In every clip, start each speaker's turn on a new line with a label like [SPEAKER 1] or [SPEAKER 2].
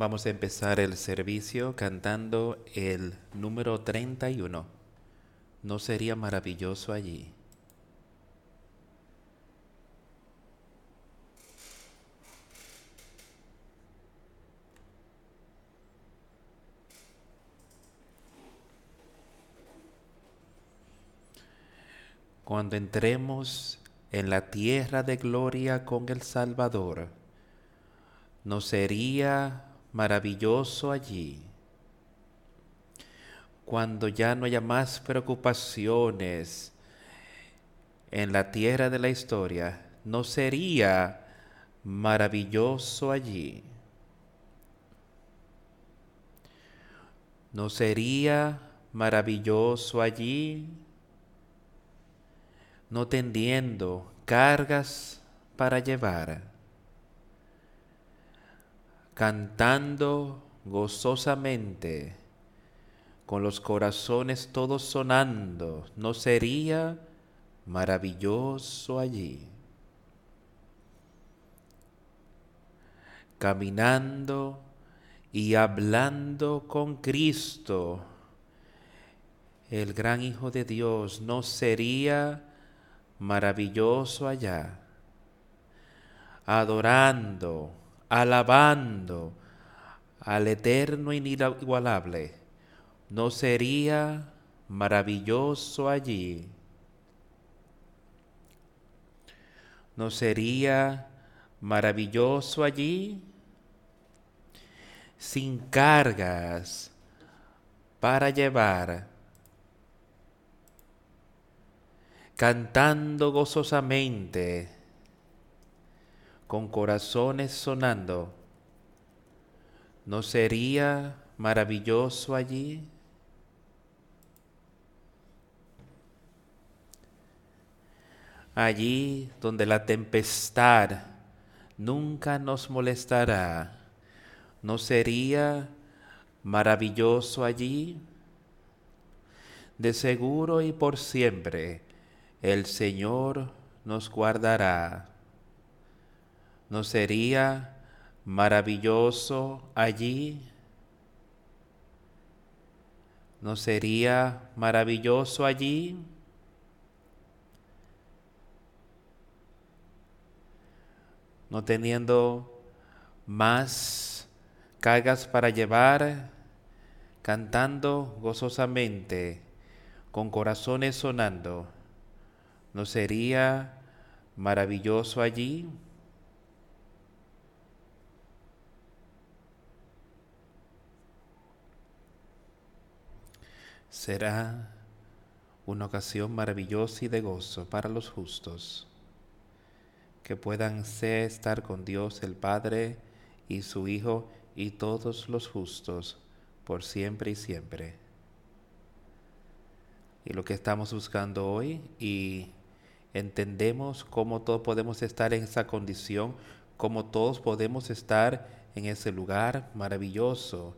[SPEAKER 1] Vamos a empezar el servicio cantando el número 31. ¿No sería maravilloso allí? Cuando entremos en la tierra de gloria con el Salvador, ¿no sería maravilloso allí. Cuando ya no haya más preocupaciones en la tierra de la historia, ¿no sería maravilloso allí? ¿No sería maravilloso allí? No tendiendo cargas para llevar cantando gozosamente, con los corazones todos sonando, ¿no sería maravilloso allí? Caminando y hablando con Cristo, el gran Hijo de Dios, ¿no sería maravilloso allá? Adorando, alabando al eterno inigualable, ¿no sería maravilloso allí? ¿No sería maravilloso allí? Sin cargas para llevar, cantando gozosamente con corazones sonando, ¿no sería maravilloso allí? Allí donde la tempestad nunca nos molestará, ¿no sería maravilloso allí? De seguro y por siempre el Señor nos guardará ¿No sería maravilloso allí? ¿No sería maravilloso allí? No teniendo más cargas para llevar, cantando gozosamente, con corazones sonando, ¿no sería maravilloso allí? Será una ocasión maravillosa y de gozo para los justos, que puedan ser estar con Dios el Padre y su Hijo y todos los justos por siempre y siempre. Y lo que estamos buscando hoy y entendemos cómo todos podemos estar en esa condición, cómo todos podemos estar en ese lugar maravilloso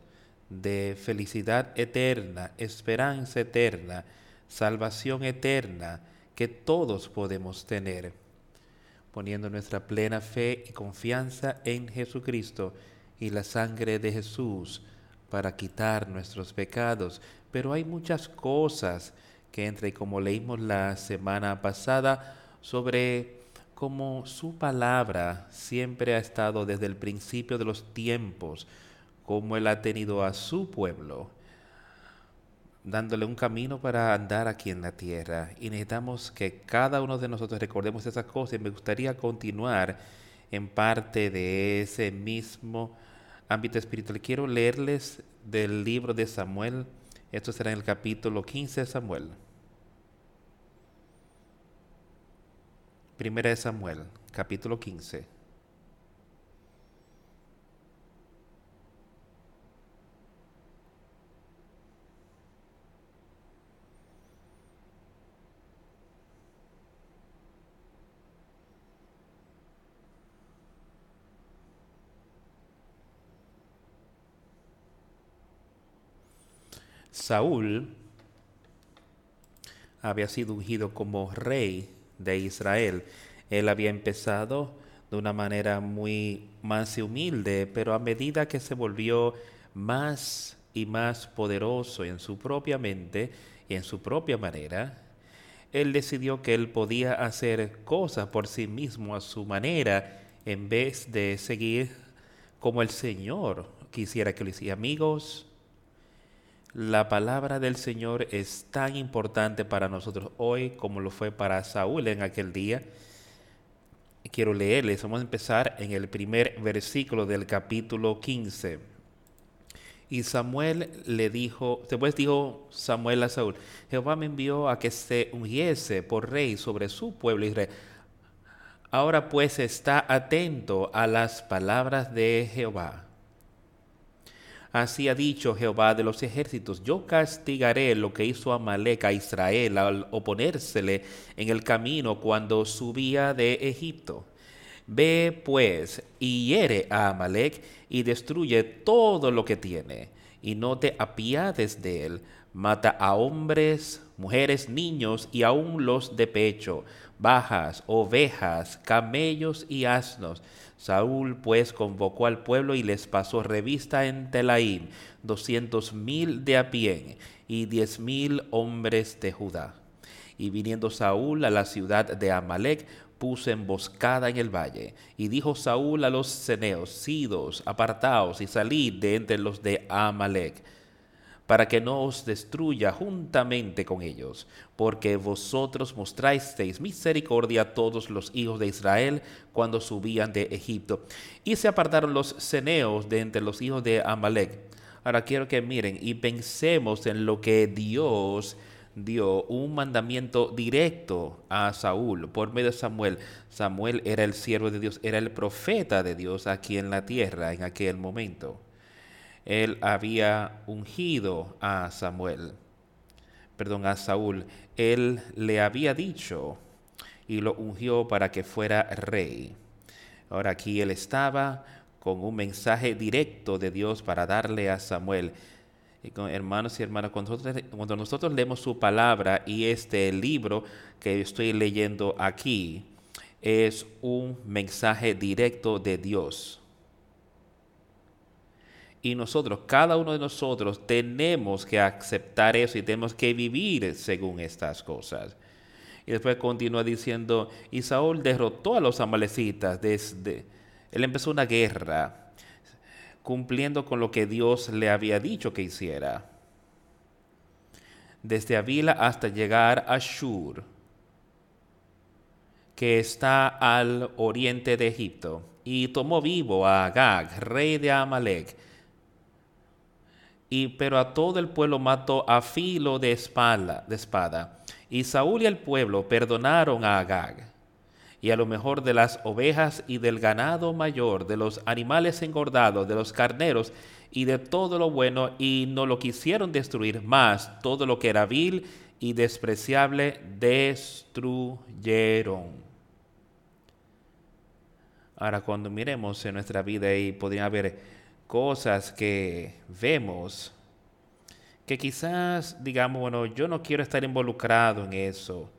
[SPEAKER 1] de felicidad eterna, esperanza eterna, salvación eterna que todos podemos tener, poniendo nuestra plena fe y confianza en Jesucristo y la sangre de Jesús para quitar nuestros pecados. Pero hay muchas cosas que entre, como leímos la semana pasada, sobre cómo su palabra siempre ha estado desde el principio de los tiempos, como Él ha tenido a su pueblo, dándole un camino para andar aquí en la tierra. Y necesitamos que cada uno de nosotros recordemos esas cosas. Y me gustaría continuar en parte de ese mismo ámbito espiritual. Quiero leerles del libro de Samuel. Esto será en el capítulo 15 de Samuel. Primera de Samuel, capítulo 15. Saúl había sido ungido como rey de Israel. Él había empezado de una manera muy más humilde, pero a medida que se volvió más y más poderoso en su propia mente y en su propia manera, él decidió que él podía hacer cosas por sí mismo a su manera en vez de seguir como el Señor quisiera que lo hiciera. Amigos, la palabra del Señor es tan importante para nosotros hoy como lo fue para Saúl en aquel día. Quiero leerles, vamos a empezar en el primer versículo del capítulo 15. Y Samuel le dijo, después dijo Samuel a Saúl, Jehová me envió a que se ungiese por rey sobre su pueblo Israel. Ahora pues está atento a las palabras de Jehová Así ha dicho Jehová de los ejércitos, yo castigaré lo que hizo Amalek a Israel al oponérsele en el camino cuando subía de Egipto. Ve pues y hiere a Amalek y destruye todo lo que tiene, y no te apiades de él. Mata a hombres, mujeres, niños y aun los de pecho, bajas, ovejas, camellos y asnos Saúl pues convocó al pueblo y les pasó revista en Telaim, doscientos mil de a pie y diez mil hombres de Judá. Y viniendo Saúl a la ciudad de Amalek, puso emboscada en el valle. Y dijo Saúl a los ceneos, Sidos, apartaos y salid de entre los de Amalek para que no os destruya juntamente con ellos, porque vosotros mostrasteis misericordia a todos los hijos de Israel cuando subían de Egipto. Y se apartaron los ceneos de entre los hijos de Amalek. Ahora quiero que miren y pensemos en lo que Dios dio un mandamiento directo a Saúl por medio de Samuel. Samuel era el siervo de Dios, era el profeta de Dios aquí en la tierra en aquel momento él había ungido a Samuel, perdón, a Saúl. Él le había dicho y lo ungió para que fuera rey. Ahora aquí él estaba con un mensaje directo de Dios para darle a Samuel. Y con, hermanos y hermanas, cuando nosotros, cuando nosotros leemos su palabra y este libro que estoy leyendo aquí, es un mensaje directo de Dios. Y nosotros, cada uno de nosotros, tenemos que aceptar eso y tenemos que vivir según estas cosas. Y después continúa diciendo, y Saúl derrotó a los amalecitas desde, él empezó una guerra, cumpliendo con lo que Dios le había dicho que hiciera. Desde Avila hasta llegar a Shur, que está al oriente de Egipto, y tomó vivo a Agag, rey de Amalek, y, pero a todo el pueblo mató a filo de espada, de espada. Y Saúl y el pueblo perdonaron a Agag. Y a lo mejor de las ovejas y del ganado mayor, de los animales engordados, de los carneros y de todo lo bueno, y no lo quisieron destruir más, todo lo que era vil y despreciable destruyeron. Ahora cuando miremos en nuestra vida y podría haber cosas que vemos que quizás digamos, bueno, yo no quiero estar involucrado en eso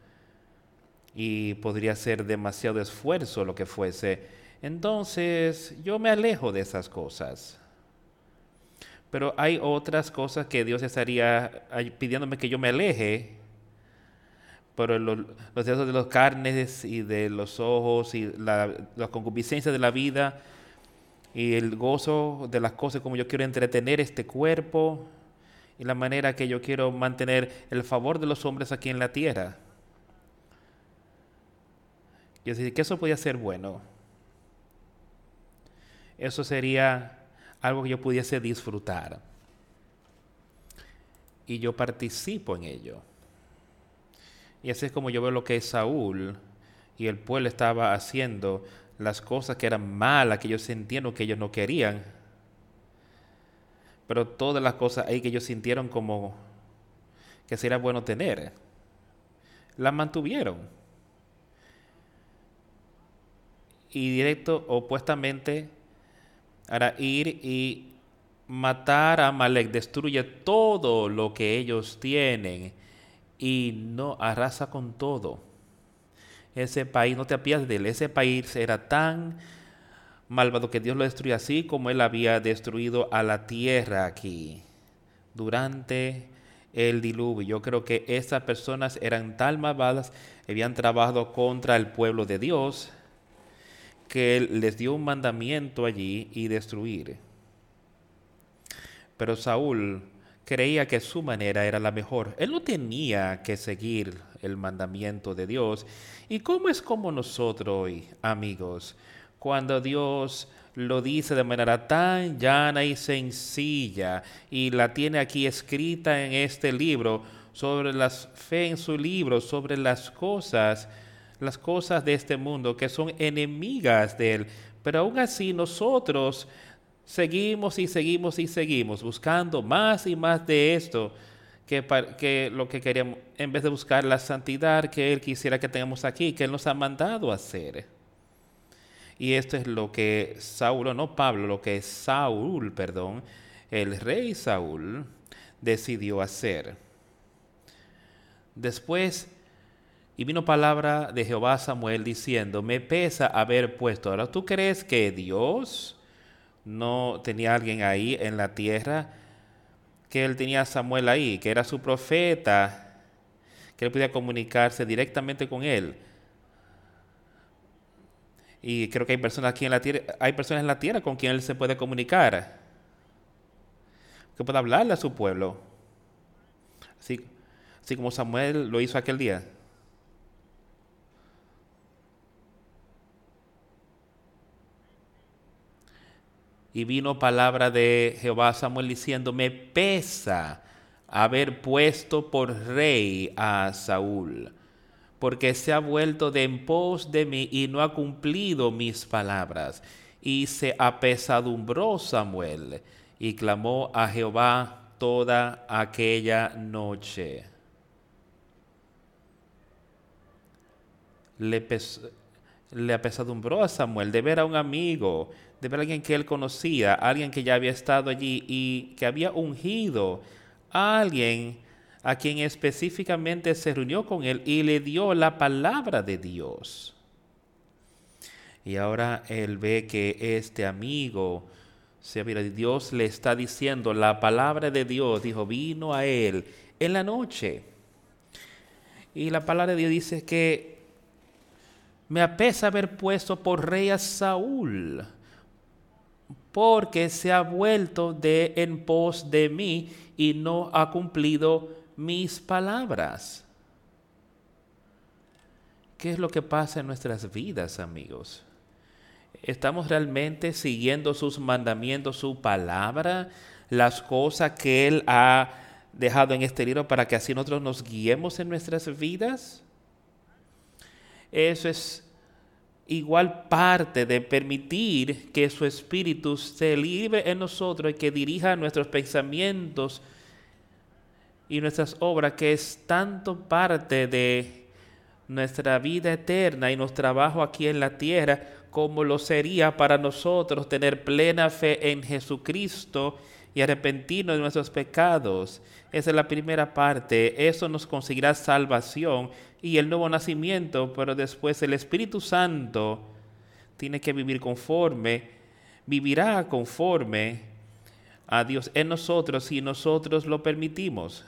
[SPEAKER 1] y podría ser demasiado esfuerzo lo que fuese. Entonces yo me alejo de esas cosas. Pero hay otras cosas que Dios estaría pidiéndome que yo me aleje. Pero los, deseos de los carnes y de los ojos y la, la concupiscencia de la vida y el gozo de las cosas como yo quiero entretener este cuerpo y la manera que yo quiero mantener el favor de los hombres aquí en la tierra. Y decir que eso podía ser bueno. Eso sería algo que yo pudiese disfrutar. Y yo participo en ello. Y así es como yo veo lo que Saúl y el pueblo estaba haciendo las cosas que eran malas, que ellos sintieron que ellos no querían. Pero todas las cosas ahí que ellos sintieron como que sería bueno tener, las mantuvieron. Y directo, opuestamente, para ir y matar a Malek, destruye todo lo que ellos tienen y no arrasa con todo ese país, no te apiades de él, ese país era tan malvado que Dios lo destruyó así como él había destruido a la tierra aquí durante el diluvio. Yo creo que esas personas eran tan malvadas, habían trabajado contra el pueblo de Dios, que él les dio un mandamiento allí y destruir. Pero Saúl creía que su manera era la mejor. Él no tenía que seguir el mandamiento de Dios. ¿Y cómo es como nosotros hoy, amigos? Cuando Dios lo dice de manera tan llana y sencilla y la tiene aquí escrita en este libro sobre las fe en su libro, sobre las cosas, las cosas de este mundo que son enemigas de él. Pero aún así nosotros seguimos y seguimos y seguimos buscando más y más de esto que, que lo que queríamos, en vez de buscar la santidad que Él quisiera que tengamos aquí, que Él nos ha mandado a hacer. Y esto es lo que Saúl, no Pablo, lo que Saúl, perdón, el rey Saúl decidió hacer. Después, y vino palabra de Jehová Samuel diciendo, me pesa haber puesto. Ahora, ¿tú crees que Dios no tenía alguien ahí en la tierra? Que él tenía a Samuel ahí, que era su profeta, que él podía comunicarse directamente con él. Y creo que hay personas aquí en la tierra, hay personas en la tierra con quien él se puede comunicar. Que pueda hablarle a su pueblo. Así, así como Samuel lo hizo aquel día. Y vino palabra de Jehová a Samuel diciendo, me pesa haber puesto por rey a Saúl porque se ha vuelto de en pos de mí y no ha cumplido mis palabras. Y se apesadumbró Samuel y clamó a Jehová toda aquella noche. Le, le apesadumbró a Samuel de ver a un amigo, de ver a alguien que él conocía, alguien que ya había estado allí y que había ungido a alguien a quien específicamente se reunió con él y le dio la palabra de Dios. Y ahora él ve que este amigo, Dios le está diciendo la palabra de Dios, dijo, vino a él en la noche. Y la palabra de Dios dice que me apesa haber puesto por rey a Saúl, porque se ha vuelto de en pos de mí y no ha cumplido mis palabras. ¿Qué es lo que pasa en nuestras vidas, amigos? ¿Estamos realmente siguiendo sus mandamientos, su palabra, las cosas que Él ha dejado en este libro para que así nosotros nos guiemos en nuestras vidas? Eso es igual parte de permitir que su espíritu se libre en nosotros y que dirija nuestros pensamientos, y nuestras obras, que es tanto parte de nuestra vida eterna y nuestro trabajo aquí en la tierra, como lo sería para nosotros tener plena fe en Jesucristo y arrepentirnos de nuestros pecados. Esa es la primera parte. Eso nos conseguirá salvación y el nuevo nacimiento, pero después el Espíritu Santo tiene que vivir conforme, vivirá conforme a Dios en nosotros si nosotros lo permitimos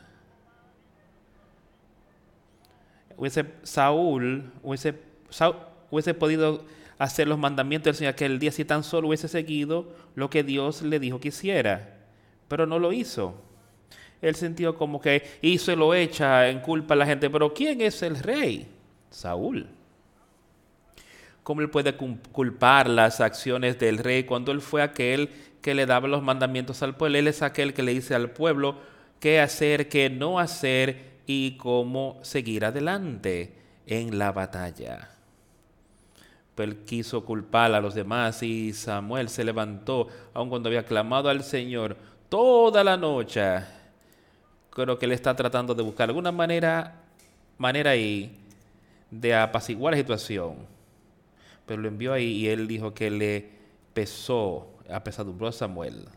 [SPEAKER 1] hubiese Saúl hubiese, hubiese podido hacer los mandamientos del Señor aquel día si tan solo hubiese seguido lo que Dios le dijo que hiciera. Pero no lo hizo. Él sintió como que hizo y lo echa en culpa a la gente. Pero ¿quién es el rey? Saúl. ¿Cómo él puede culpar las acciones del rey cuando él fue aquel que le daba los mandamientos al pueblo? Él es aquel que le dice al pueblo qué hacer, qué no hacer y cómo seguir adelante en la batalla. Pero él quiso culpar a los demás y Samuel se levantó, aun cuando había clamado al Señor toda la noche. Creo que él está tratando de buscar alguna manera, manera ahí de apaciguar la situación. Pero lo envió ahí y él dijo que le pesó, apesadumbró a Samuel.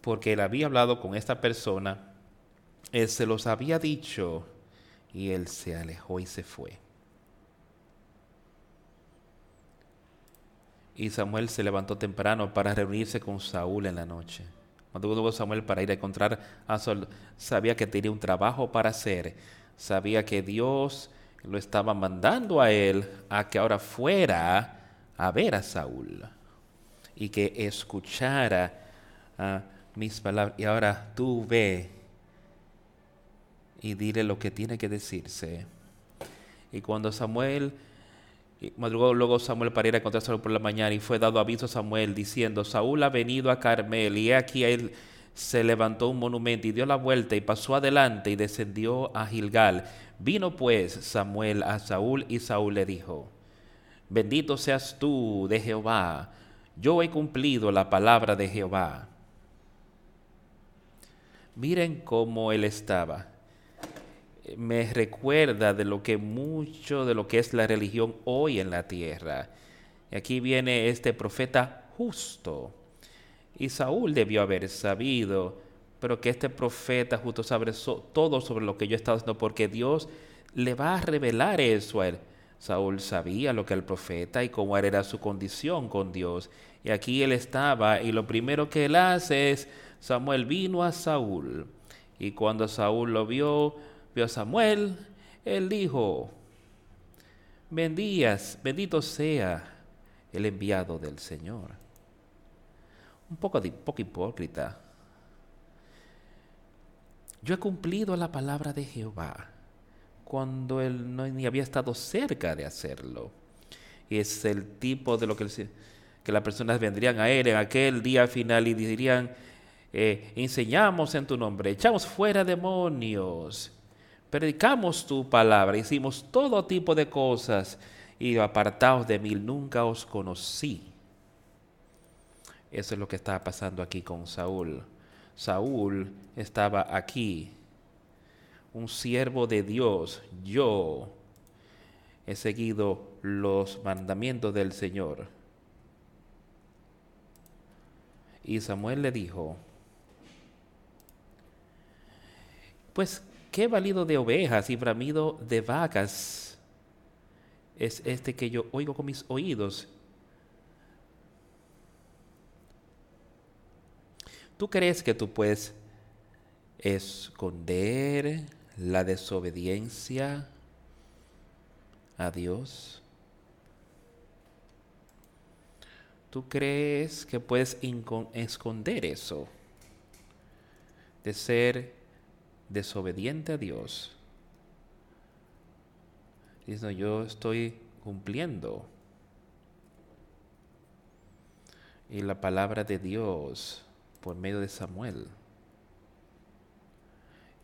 [SPEAKER 1] Porque él había hablado con esta persona él se los había dicho Y él se alejó y se fue. Y Samuel se levantó temprano para reunirse con Saúl en la noche. Cuando tuvo Samuel para ir a encontrar a Saúl, sabía que tenía un trabajo para hacer. Sabía que Dios lo estaba mandando a él a que ahora fuera a ver a Saúl y que escuchara mis palabras. Y ahora tú ve y dile lo que tiene que decirse. Y cuando Samuel madrugó luego Samuel para ir a encontrarse por la mañana y fue dado aviso a Samuel diciendo, Saúl ha venido a Carmel y aquí él se levantó un monumento y dio la vuelta y pasó adelante y descendió a Gilgal. Vino pues Samuel a Saúl y Saúl le dijo, bendito seas tú de Jehová, yo he cumplido la palabra de Jehová. Miren cómo él estaba me recuerda de lo que mucho de lo que es la religión hoy en la tierra. Y aquí viene este profeta justo. Y Saúl debió haber sabido, pero que este profeta justo sabe todo sobre lo que yo he estado haciendo, porque Dios le va a revelar eso a él. Saúl sabía lo que el profeta y cómo era su condición con Dios. Y aquí él estaba, y lo primero que él hace es, Samuel vino a Saúl. Y cuando Saúl lo vio, vio a Samuel, él dijo, bendías, bendito sea el enviado del Señor. Un poco, de, poco hipócrita. Yo he cumplido la palabra de Jehová cuando él no ni había estado cerca de hacerlo. Es el tipo de lo que, que las personas vendrían a él en aquel día final y dirían, eh, enseñamos en tu nombre, echamos fuera demonios, predicamos tu palabra, hicimos todo tipo de cosas y apartados de mí, nunca os conocí. Eso es lo que estaba pasando aquí con Saúl. Saúl estaba aquí, un siervo de Dios. Yo he seguido los mandamientos del Señor. Y Samuel le dijo, pues ¿Qué valido de ovejas y bramido de vacas es este que yo oigo con mis oídos? ¿Tú crees que tú puedes esconder la desobediencia a Dios? ¿Tú crees que puedes esconder eso? De ser desobediente a Dios, diciendo yo estoy cumpliendo. Y la palabra de Dios por medio de Samuel,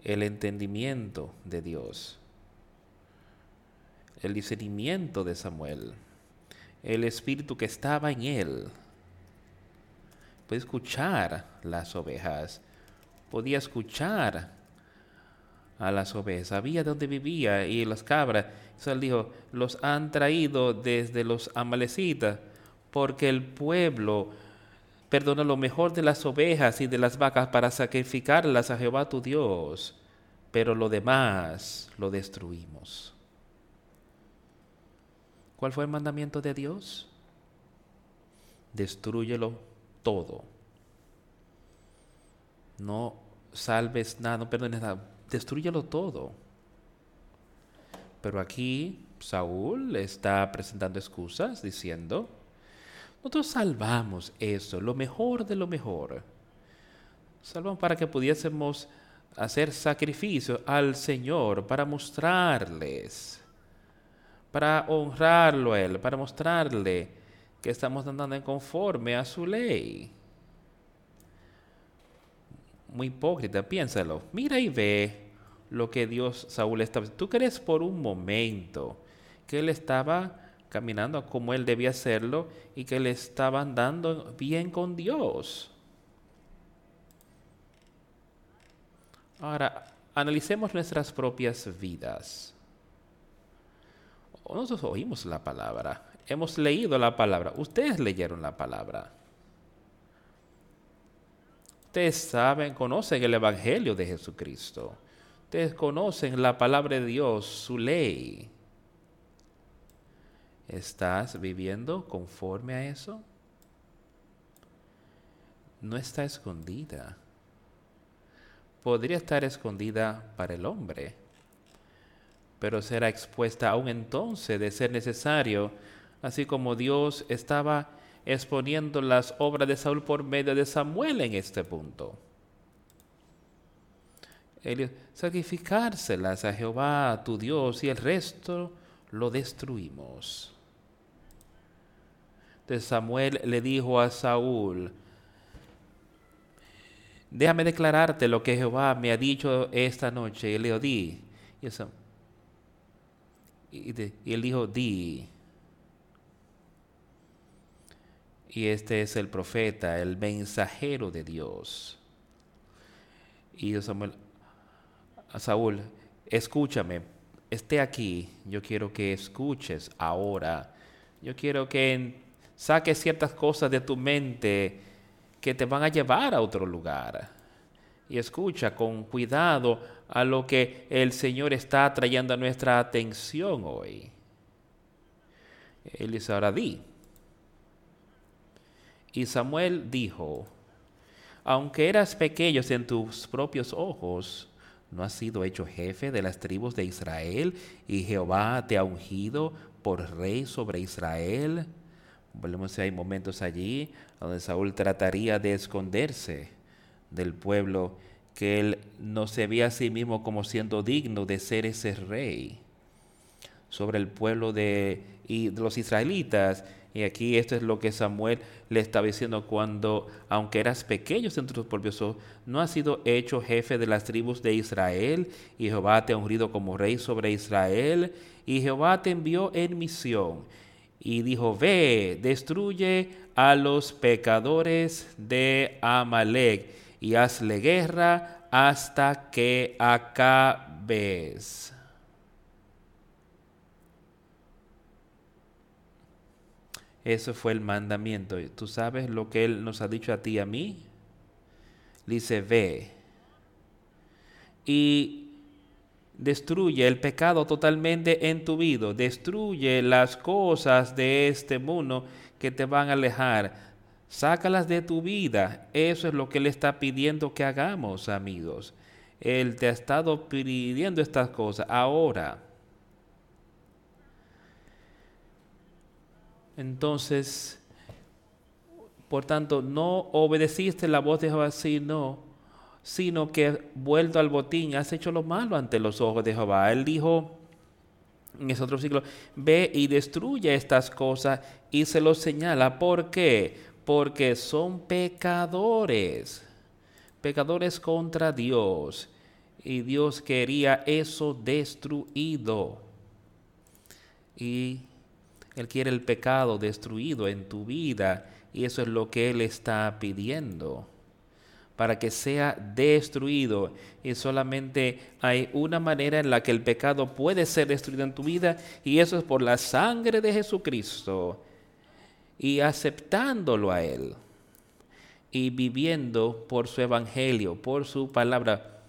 [SPEAKER 1] el entendimiento de Dios, el discernimiento de Samuel, el espíritu que estaba en él, puede escuchar las ovejas, podía escuchar a las ovejas, sabía dónde vivía y las cabras. Entonces él dijo, los han traído desde los amalecitas, porque el pueblo perdona lo mejor de las ovejas y de las vacas para sacrificarlas a Jehová tu Dios, pero lo demás lo destruimos. ¿Cuál fue el mandamiento de Dios? Destrúyelo todo. No salves nada, no perdones nada destruyelo todo. Pero aquí Saúl está presentando excusas diciendo, nosotros salvamos eso, lo mejor de lo mejor. Salvamos para que pudiésemos hacer sacrificio al Señor, para mostrarles, para honrarlo a Él, para mostrarle que estamos andando en conforme a su ley muy hipócrita, piénsalo. Mira y ve lo que Dios, Saúl estaba. ¿Tú crees por un momento que él estaba caminando como él debía hacerlo y que le estaba andando bien con Dios? Ahora, analicemos nuestras propias vidas. Nosotros oímos la palabra, hemos leído la palabra, ustedes leyeron la palabra. Ustedes saben, conocen el Evangelio de Jesucristo. Ustedes conocen la palabra de Dios, su ley. ¿Estás viviendo conforme a eso? No está escondida. Podría estar escondida para el hombre, pero será expuesta aún entonces de ser necesario, así como Dios estaba exponiendo las obras de Saúl por medio de Samuel en este punto sacrificárselas a Jehová tu Dios y el resto lo destruimos. Entonces Samuel le dijo a Saúl, déjame declararte lo que Jehová me ha dicho esta noche. Y le dijo, di. Y, él dijo, di. Y este es el profeta, el mensajero de Dios. Y Samuel, Saúl, escúchame, esté aquí, yo quiero que escuches ahora. Yo quiero que saques ciertas cosas de tu mente que te van a llevar a otro lugar. Y escucha con cuidado a lo que el Señor está trayendo a nuestra atención hoy. Él dice, ahora di. Y Samuel dijo, aunque eras pequeño en tus propios ojos, ¿No has sido hecho jefe de las tribus de Israel y Jehová te ha ungido por rey sobre Israel? Volvemos hay momentos allí donde Saúl trataría de esconderse del pueblo que él no se veía a sí mismo como siendo digno de ser ese rey sobre el pueblo de, y de los israelitas y aquí esto es lo que Samuel le estaba diciendo cuando, aunque eras pequeño entre tus propios ojos, no has sido hecho jefe de las tribus de Israel, y Jehová te ha ungido como rey sobre Israel, y Jehová te envió en misión. Y dijo, ve, destruye a los pecadores de Amalek, y hazle guerra hasta que acabes. Eso fue el mandamiento. ¿Tú sabes lo que Él nos ha dicho a ti y a mí? Dice, ve y destruye el pecado totalmente en tu vida. Destruye las cosas de este mundo que te van a alejar. Sácalas de tu vida. Eso es lo que Él está pidiendo que hagamos, amigos. Él te ha estado pidiendo estas cosas. Ahora, Entonces, por tanto, no obedeciste la voz de Jehová, sino, sino que vuelto al botín, has hecho lo malo ante los ojos de Jehová. Él dijo en ese otro siglo, ve y destruye estas cosas y se los señala. ¿Por qué? Porque son pecadores, pecadores contra Dios. Y Dios quería eso destruido. Y él quiere el pecado destruido en tu vida y eso es lo que Él está pidiendo para que sea destruido. Y solamente hay una manera en la que el pecado puede ser destruido en tu vida y eso es por la sangre de Jesucristo y aceptándolo a Él y viviendo por su evangelio, por su palabra.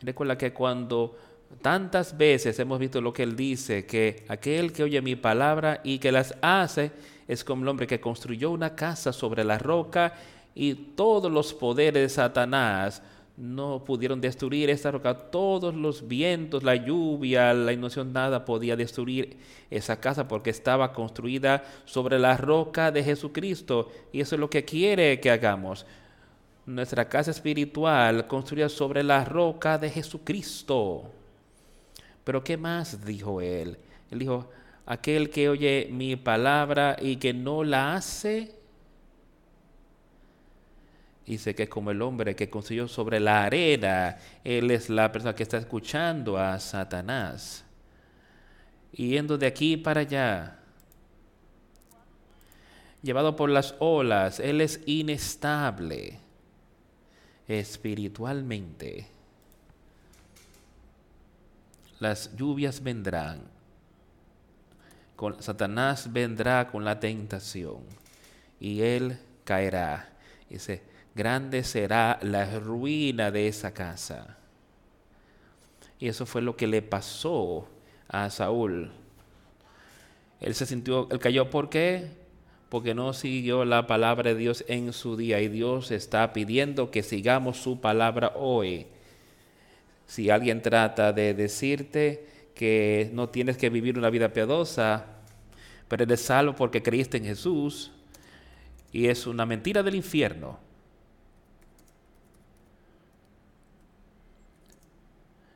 [SPEAKER 1] Recuerda que cuando Tantas veces hemos visto lo que él dice, que aquel que oye mi palabra y que las hace es como el hombre que construyó una casa sobre la roca y todos los poderes de Satanás no pudieron destruir esta roca. Todos los vientos, la lluvia, la inundación, nada podía destruir esa casa porque estaba construida sobre la roca de Jesucristo. Y eso es lo que quiere que hagamos. Nuestra casa espiritual construida sobre la roca de Jesucristo. Pero ¿qué más dijo él? Él dijo, aquel que oye mi palabra y que no la hace, dice que es como el hombre que construyó sobre la arena, él es la persona que está escuchando a Satanás, yendo de aquí para allá, llevado por las olas, él es inestable espiritualmente las lluvias vendrán. Con, Satanás vendrá con la tentación y él caerá. Dice, grande será la ruina de esa casa. Y eso fue lo que le pasó a Saúl. Él se sintió, él cayó, ¿por qué? Porque no siguió la palabra de Dios en su día y Dios está pidiendo que sigamos su palabra hoy. Si alguien trata de decirte que no tienes que vivir una vida piadosa, pero eres salvo porque creíste en Jesús, y es una mentira del infierno.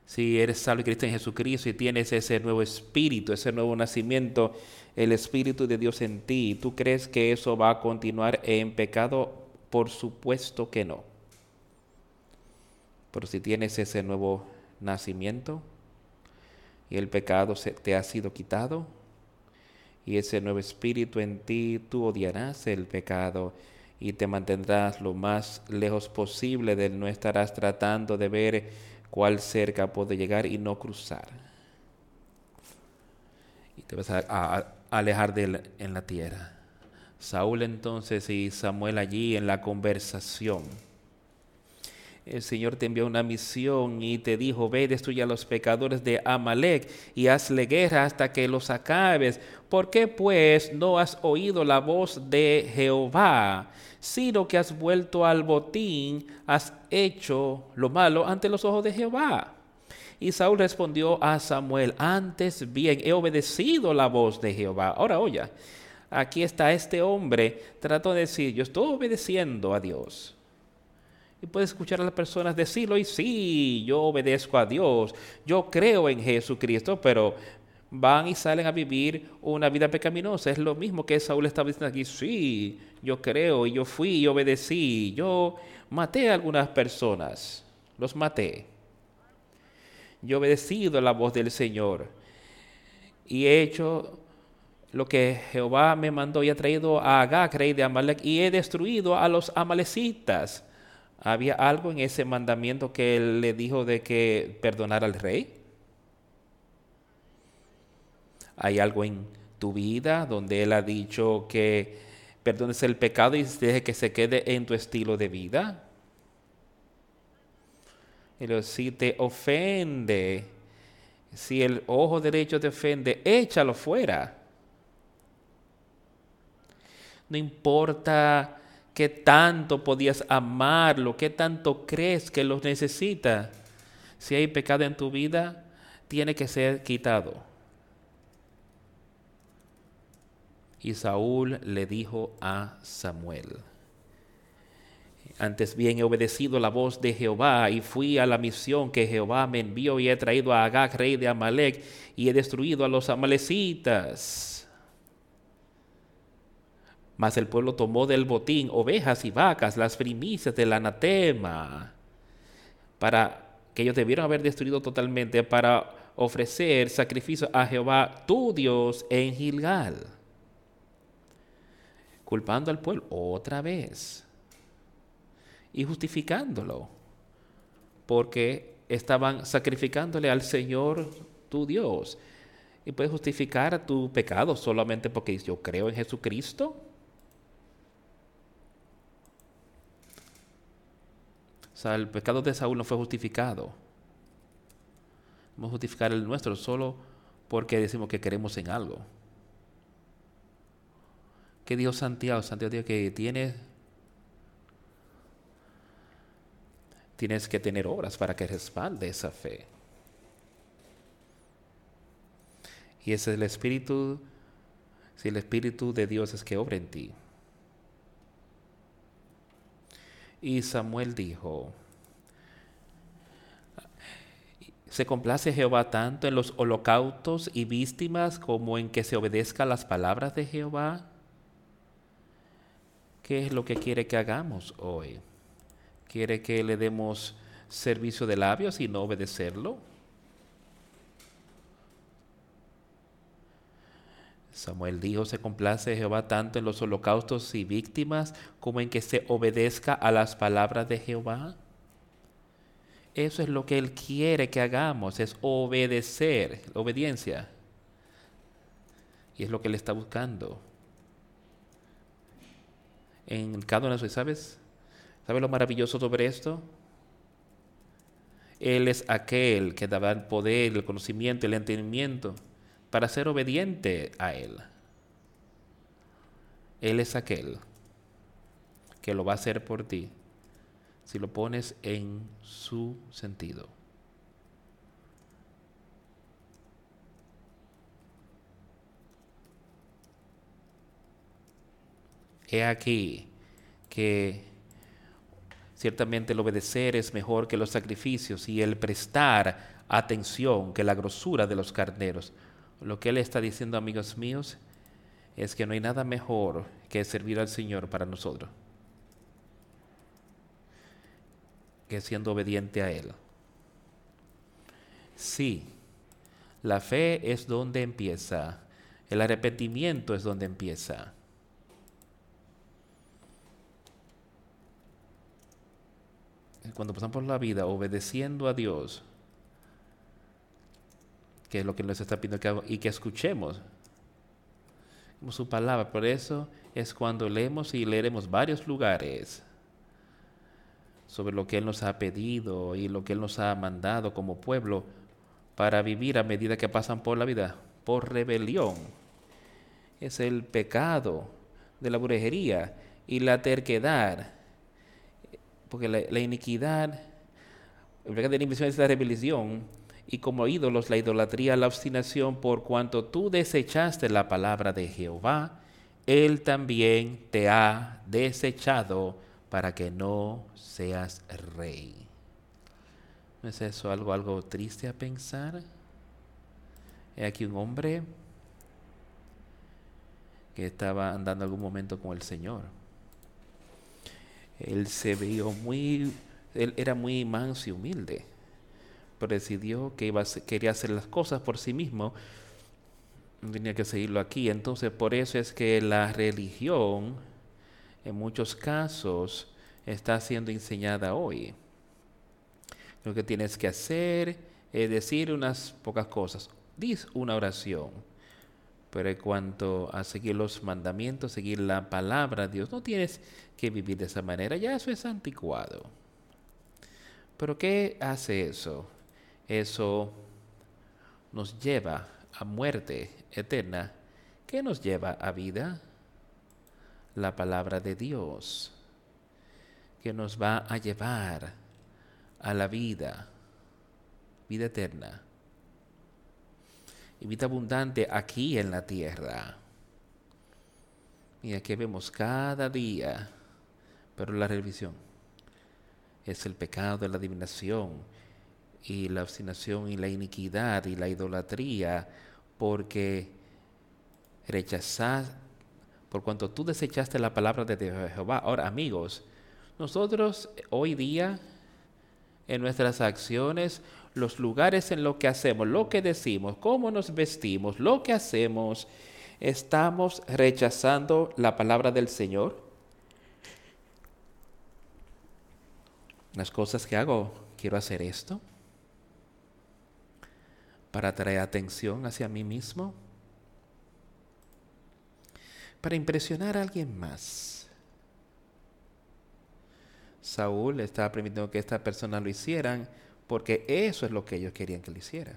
[SPEAKER 1] Si eres salvo y Cristo en Jesucristo y tienes ese nuevo espíritu, ese nuevo nacimiento, el espíritu de Dios en ti, ¿tú crees que eso va a continuar en pecado? Por supuesto que no. Pero si tienes ese nuevo nacimiento y el pecado te ha sido quitado y ese nuevo espíritu en ti, tú odiarás el pecado y te mantendrás lo más lejos posible de él. No estarás tratando de ver cuál cerca puede llegar y no cruzar. Y te vas a, alejar de él en la tierra. Saúl entonces y Samuel allí en la conversación. El Señor te envió una misión y te dijo, ve, destruye a los pecadores de Amalek y hazle guerra hasta que los acabes. ¿Por qué pues no has oído la voz de Jehová? sino que has vuelto al botín, has hecho lo malo ante los ojos de Jehová. Y Saúl respondió a Samuel, antes bien he obedecido la voz de Jehová. Ahora oye, aquí está este hombre, trató de decir, yo estoy obedeciendo a Dios. Y puedes escuchar a las personas decirlo, y sí, yo obedezco a Dios, yo creo en Jesucristo, pero van y salen a vivir una vida pecaminosa. Es lo mismo que Saúl estaba diciendo aquí, sí, yo creo y yo fui y obedecí, yo maté a algunas personas, los maté. Yo he obedecido a la voz del Señor y he hecho lo que Jehová me mandó y he traído a Agag, rey de Amalek, y he destruido a los amalecitas. ¿Había algo en ese mandamiento que él le dijo de que perdonara al rey? Hay algo en tu vida donde Él ha dicho que perdones el pecado y deje que se quede en tu estilo de vida. Pero si te ofende, si el ojo derecho te ofende, échalo fuera. No importa qué tanto podías amarlo, qué tanto crees que lo necesita. Si hay pecado en tu vida, tiene que ser quitado. Y Saúl le dijo a Samuel, antes bien he obedecido la voz de Jehová y fui a la misión que Jehová me envió y he traído a Agag, rey de Amalek, y he destruido a los amalecitas. Mas el pueblo tomó del botín ovejas y vacas, las primicias del anatema, para que ellos debieron haber destruido totalmente para ofrecer sacrificio a Jehová, tu Dios, en Gilgal culpando al pueblo otra vez y justificándolo, porque estaban sacrificándole al Señor tu Dios. Y puedes justificar tu pecado solamente porque yo creo en Jesucristo. Sea, el pecado de Saúl no fue justificado. Vamos a justificar el nuestro solo porque decimos que queremos en algo. ¿Qué dijo Santiago? Santiago dijo que tienes, tienes que tener obras para que respalde esa fe. Y ese es el Espíritu, si el Espíritu de Dios es que obra en ti. Y Samuel dijo, ¿se complace Jehová tanto en los holocaustos y víctimas como en que se obedezca las palabras de Jehová? ¿Qué es lo que quiere que hagamos hoy? ¿Quiere que le demos servicio de labios y no obedecerlo? Samuel dijo, se complace Jehová tanto en los holocaustos y víctimas como en que se obedezca a las palabras de Jehová. Eso es lo que Él quiere que hagamos, es obedecer, obediencia. Y es lo que Él está buscando en cada una de ¿sabes? ¿Sabes lo maravilloso sobre esto? Él es aquel que da el poder, el conocimiento, el entendimiento para ser obediente a Él. Él es aquel que lo va a hacer por ti si lo pones en su sentido. He aquí que ciertamente el obedecer es mejor que los sacrificios y el prestar atención que la grosura de los carneros. Lo que él está diciendo, amigos míos, es que no hay nada mejor que servir al Señor para nosotros, que siendo obediente a Él. Sí, la fe es donde empieza, el arrepentimiento es donde empieza. Cuando pasamos por la vida obedeciendo a Dios, que es lo que nos está pidiendo que y que escuchemos su palabra. Por eso es cuando leemos y leeremos varios lugares sobre lo que Él nos ha pedido y lo que Él nos ha mandado como pueblo para vivir a medida que pasan por la vida, por rebelión. Es el pecado de la brujería y la terquedad, porque la, iniquidad, el pecado de la es la rebelión, y como ídolos la idolatría, la obstinación, por cuanto tú desechaste la palabra de Jehová, Él también te ha desechado para que no seas rey. ¿No es eso algo, algo triste a pensar? He aquí un hombre que estaba andando algún momento con el Señor. Él se vio muy, él era muy manso y humilde decidió que iba quería hacer las cosas por sí mismo, tenía que seguirlo aquí. Entonces, por eso es que la religión, en muchos casos, está siendo enseñada hoy. Lo que tienes que hacer es decir unas pocas cosas. Diz una oración. Pero en cuanto a seguir los mandamientos, seguir la palabra de Dios, no tienes que vivir de esa manera. Ya eso es anticuado. Pero ¿qué hace eso? Eso nos lleva a muerte eterna. ¿Qué nos lleva a vida? La palabra de Dios, que nos va a llevar a la vida, vida eterna y vida abundante aquí en la tierra. Y aquí vemos cada día, pero la revisión es el pecado de la adivinación, y la obstinación y la iniquidad y la idolatría, porque rechazas, por cuanto tú desechaste la palabra de Jehová. Ahora, amigos, nosotros hoy día, en nuestras acciones, los lugares en lo que hacemos, lo que decimos, cómo nos vestimos, lo que hacemos, estamos rechazando la palabra del Señor. Las cosas que hago, quiero hacer esto para traer atención hacia mí mismo, para impresionar a alguien más. Saúl estaba permitiendo que esta persona lo hicieran porque eso es lo que ellos querían que lo hicieran.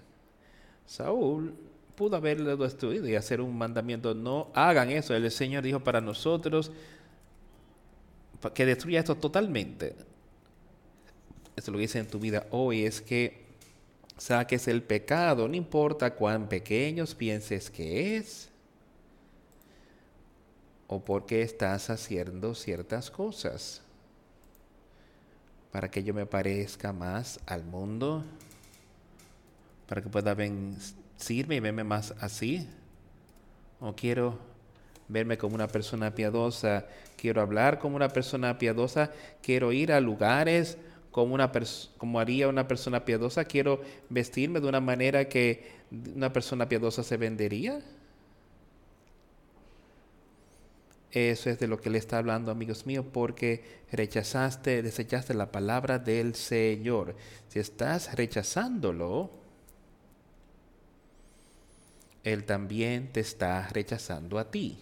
[SPEAKER 1] Saúl pudo haberlo destruido y hacer un mandamiento, no hagan eso. El Señor dijo para nosotros que destruya esto totalmente. Esto lo que dice en tu vida hoy es que saques el pecado, no importa cuán pequeños pienses que es o por qué estás haciendo ciertas cosas. Para que yo me parezca más al mundo, para que pueda vencirme y verme más así. O quiero verme como una persona piadosa, quiero hablar como una persona piadosa, quiero ir a lugares como, una como haría una persona piadosa? ¿Quiero vestirme de una manera que una persona piadosa se vendería? Eso es de lo que le está hablando, amigos míos, porque rechazaste, desechaste la palabra del Señor. Si estás rechazándolo, Él también te está rechazando a ti.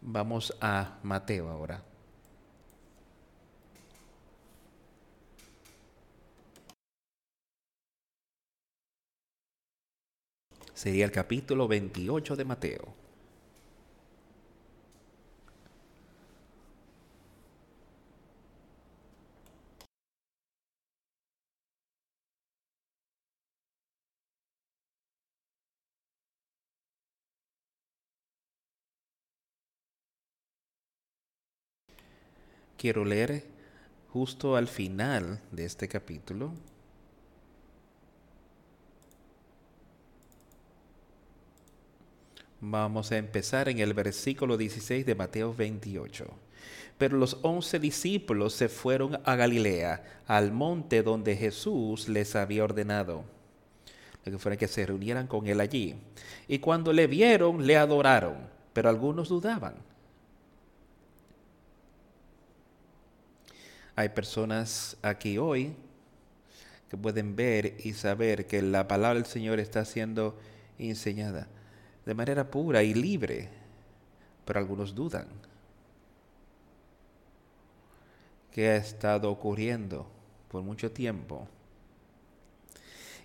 [SPEAKER 1] Vamos a Mateo ahora. Sería el capítulo 28 de Mateo. Quiero leer justo al final de este capítulo Vamos a empezar en el versículo 16 de Mateo 28. Pero los once discípulos se fueron a Galilea, al monte donde Jesús les había ordenado. que fuera que se reunieran con él allí. Y cuando le vieron, le adoraron, pero algunos dudaban. Hay personas aquí hoy que pueden ver y saber que la palabra del Señor está siendo enseñada de manera pura y libre, pero algunos dudan. ¿Qué ha estado ocurriendo por mucho tiempo?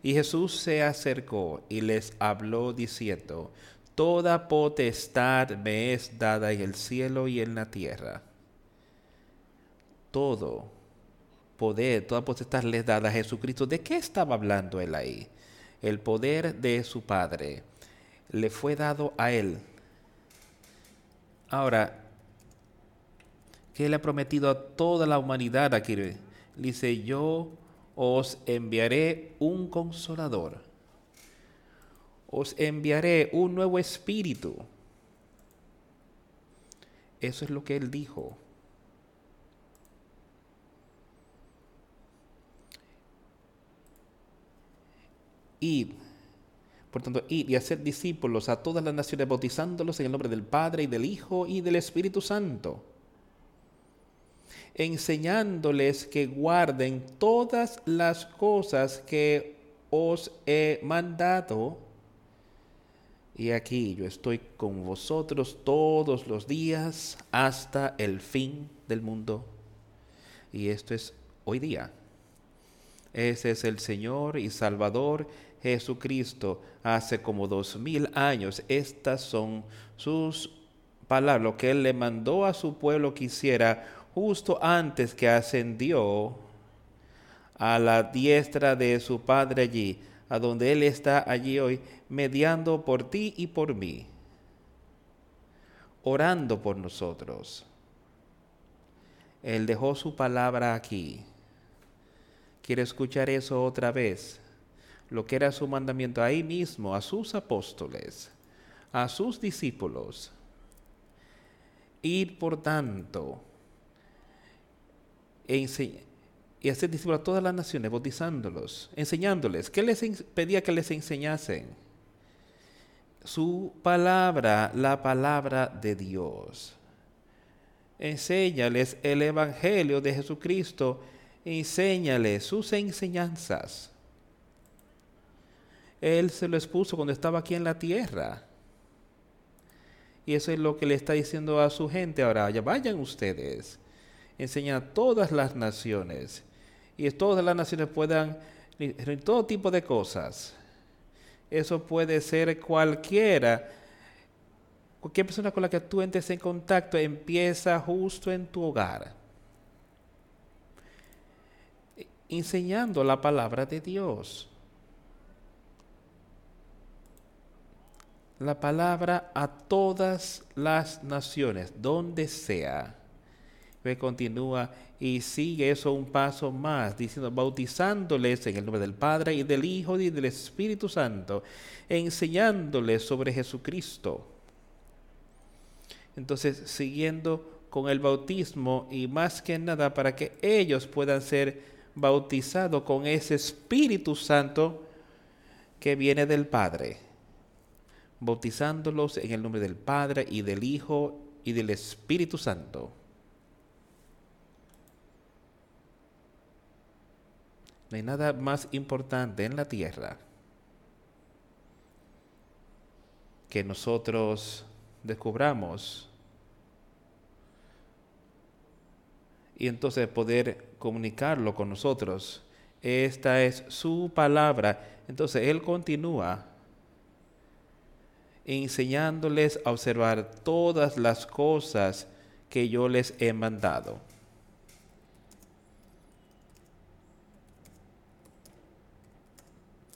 [SPEAKER 1] Y Jesús se acercó y les habló diciendo, Toda potestad me es dada en el cielo y en la tierra. Todo poder, toda potestad le es dada a Jesucristo. ¿De qué estaba hablando él ahí? El poder de su Padre le fue dado a él. Ahora, ¿qué le ha prometido a toda la humanidad aquí? Dice, yo os enviaré un consolador. Os enviaré un nuevo espíritu. Eso es lo que él dijo. Y por tanto, y hacer discípulos a todas las naciones, bautizándolos en el nombre del Padre y del Hijo y del Espíritu Santo, enseñándoles que guarden todas las cosas que os he mandado. Y aquí yo estoy con vosotros todos los días hasta el fin del mundo. Y esto es hoy día. Ese es el Señor y Salvador Jesucristo hace como dos mil años. Estas son sus palabras, lo que Él le mandó a su pueblo que hiciera justo antes que ascendió a la diestra de su Padre allí, a donde Él está allí hoy, mediando por ti y por mí, orando por nosotros. Él dejó su palabra aquí. ¿Quiere escuchar eso otra vez? Lo que era su mandamiento ahí mismo a sus apóstoles, a sus discípulos. Ir, por tanto, y hacer discípulos a todas las naciones, bautizándolos, enseñándoles. ¿Qué les pedía que les enseñasen? Su palabra, la palabra de Dios. Enséñales el Evangelio de Jesucristo, enséñales sus enseñanzas. Él se lo expuso cuando estaba aquí en la tierra. Y eso es lo que le está diciendo a su gente ahora. Ya vayan ustedes. Enseñan a todas las naciones. Y todas las naciones puedan, todo tipo de cosas. Eso puede ser cualquiera. Cualquier persona con la que tú entres en contacto empieza justo en tu hogar. Enseñando la palabra de Dios. La palabra a todas las naciones, donde sea. Me continúa y sigue eso un paso más, diciendo, bautizándoles en el nombre del Padre y del Hijo y del Espíritu Santo, enseñándoles sobre Jesucristo. Entonces, siguiendo con el bautismo y más que nada para que ellos puedan ser bautizados con ese Espíritu Santo que viene del Padre bautizándolos en el nombre del Padre y del Hijo y del Espíritu Santo. No hay nada más importante en la tierra que nosotros descubramos y entonces poder comunicarlo con nosotros. Esta es su palabra. Entonces Él continúa enseñándoles a observar todas las cosas que yo les he mandado.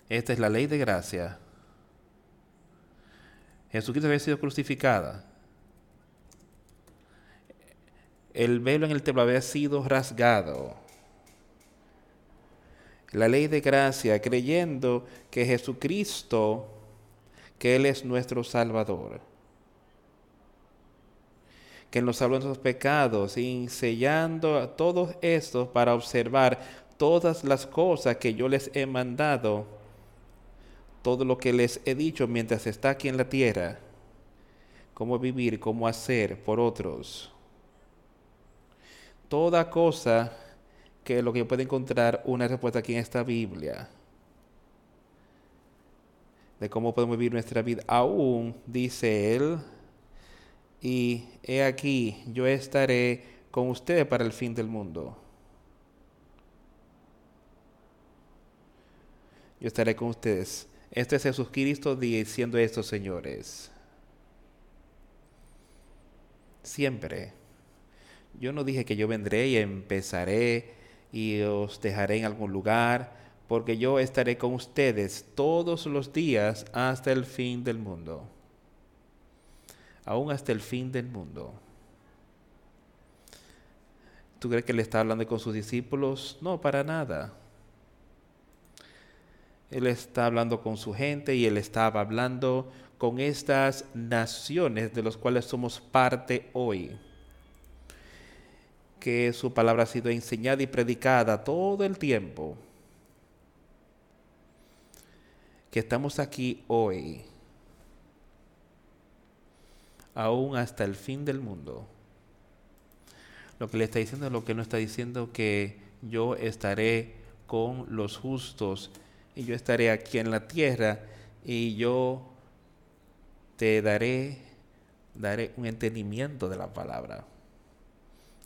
[SPEAKER 1] Esta es la ley de gracia. Jesucristo había sido crucificada. El velo en el templo había sido rasgado. La ley de gracia, creyendo que Jesucristo, que Él es nuestro Salvador, que nos salvó de nuestros pecados y sellando a todos estos para observar todas las cosas que yo les he mandado todo lo que les he dicho mientras está aquí en la tierra, cómo vivir, cómo hacer por otros. Toda cosa que lo que yo puedo encontrar una respuesta aquí en esta Biblia de cómo podemos vivir nuestra vida. Aún, dice él, y he aquí, yo estaré con ustedes para el fin del mundo. Yo estaré con ustedes este es Jesús Cristo diciendo esto, señores. Siempre. Yo no dije que yo vendré y empezaré y os dejaré en algún lugar, porque yo estaré con ustedes todos los días hasta el fin del mundo. Aún hasta el fin del mundo. ¿Tú crees que él está hablando con sus discípulos? No, para nada. Él está hablando con su gente y él estaba hablando con estas naciones de las cuales somos parte hoy. Que su palabra ha sido enseñada y predicada todo el tiempo. Que estamos aquí hoy, aún hasta el fin del mundo. Lo que le está diciendo es lo que no está diciendo que yo estaré con los justos y yo estaré aquí en la tierra y yo te daré, daré un entendimiento de la palabra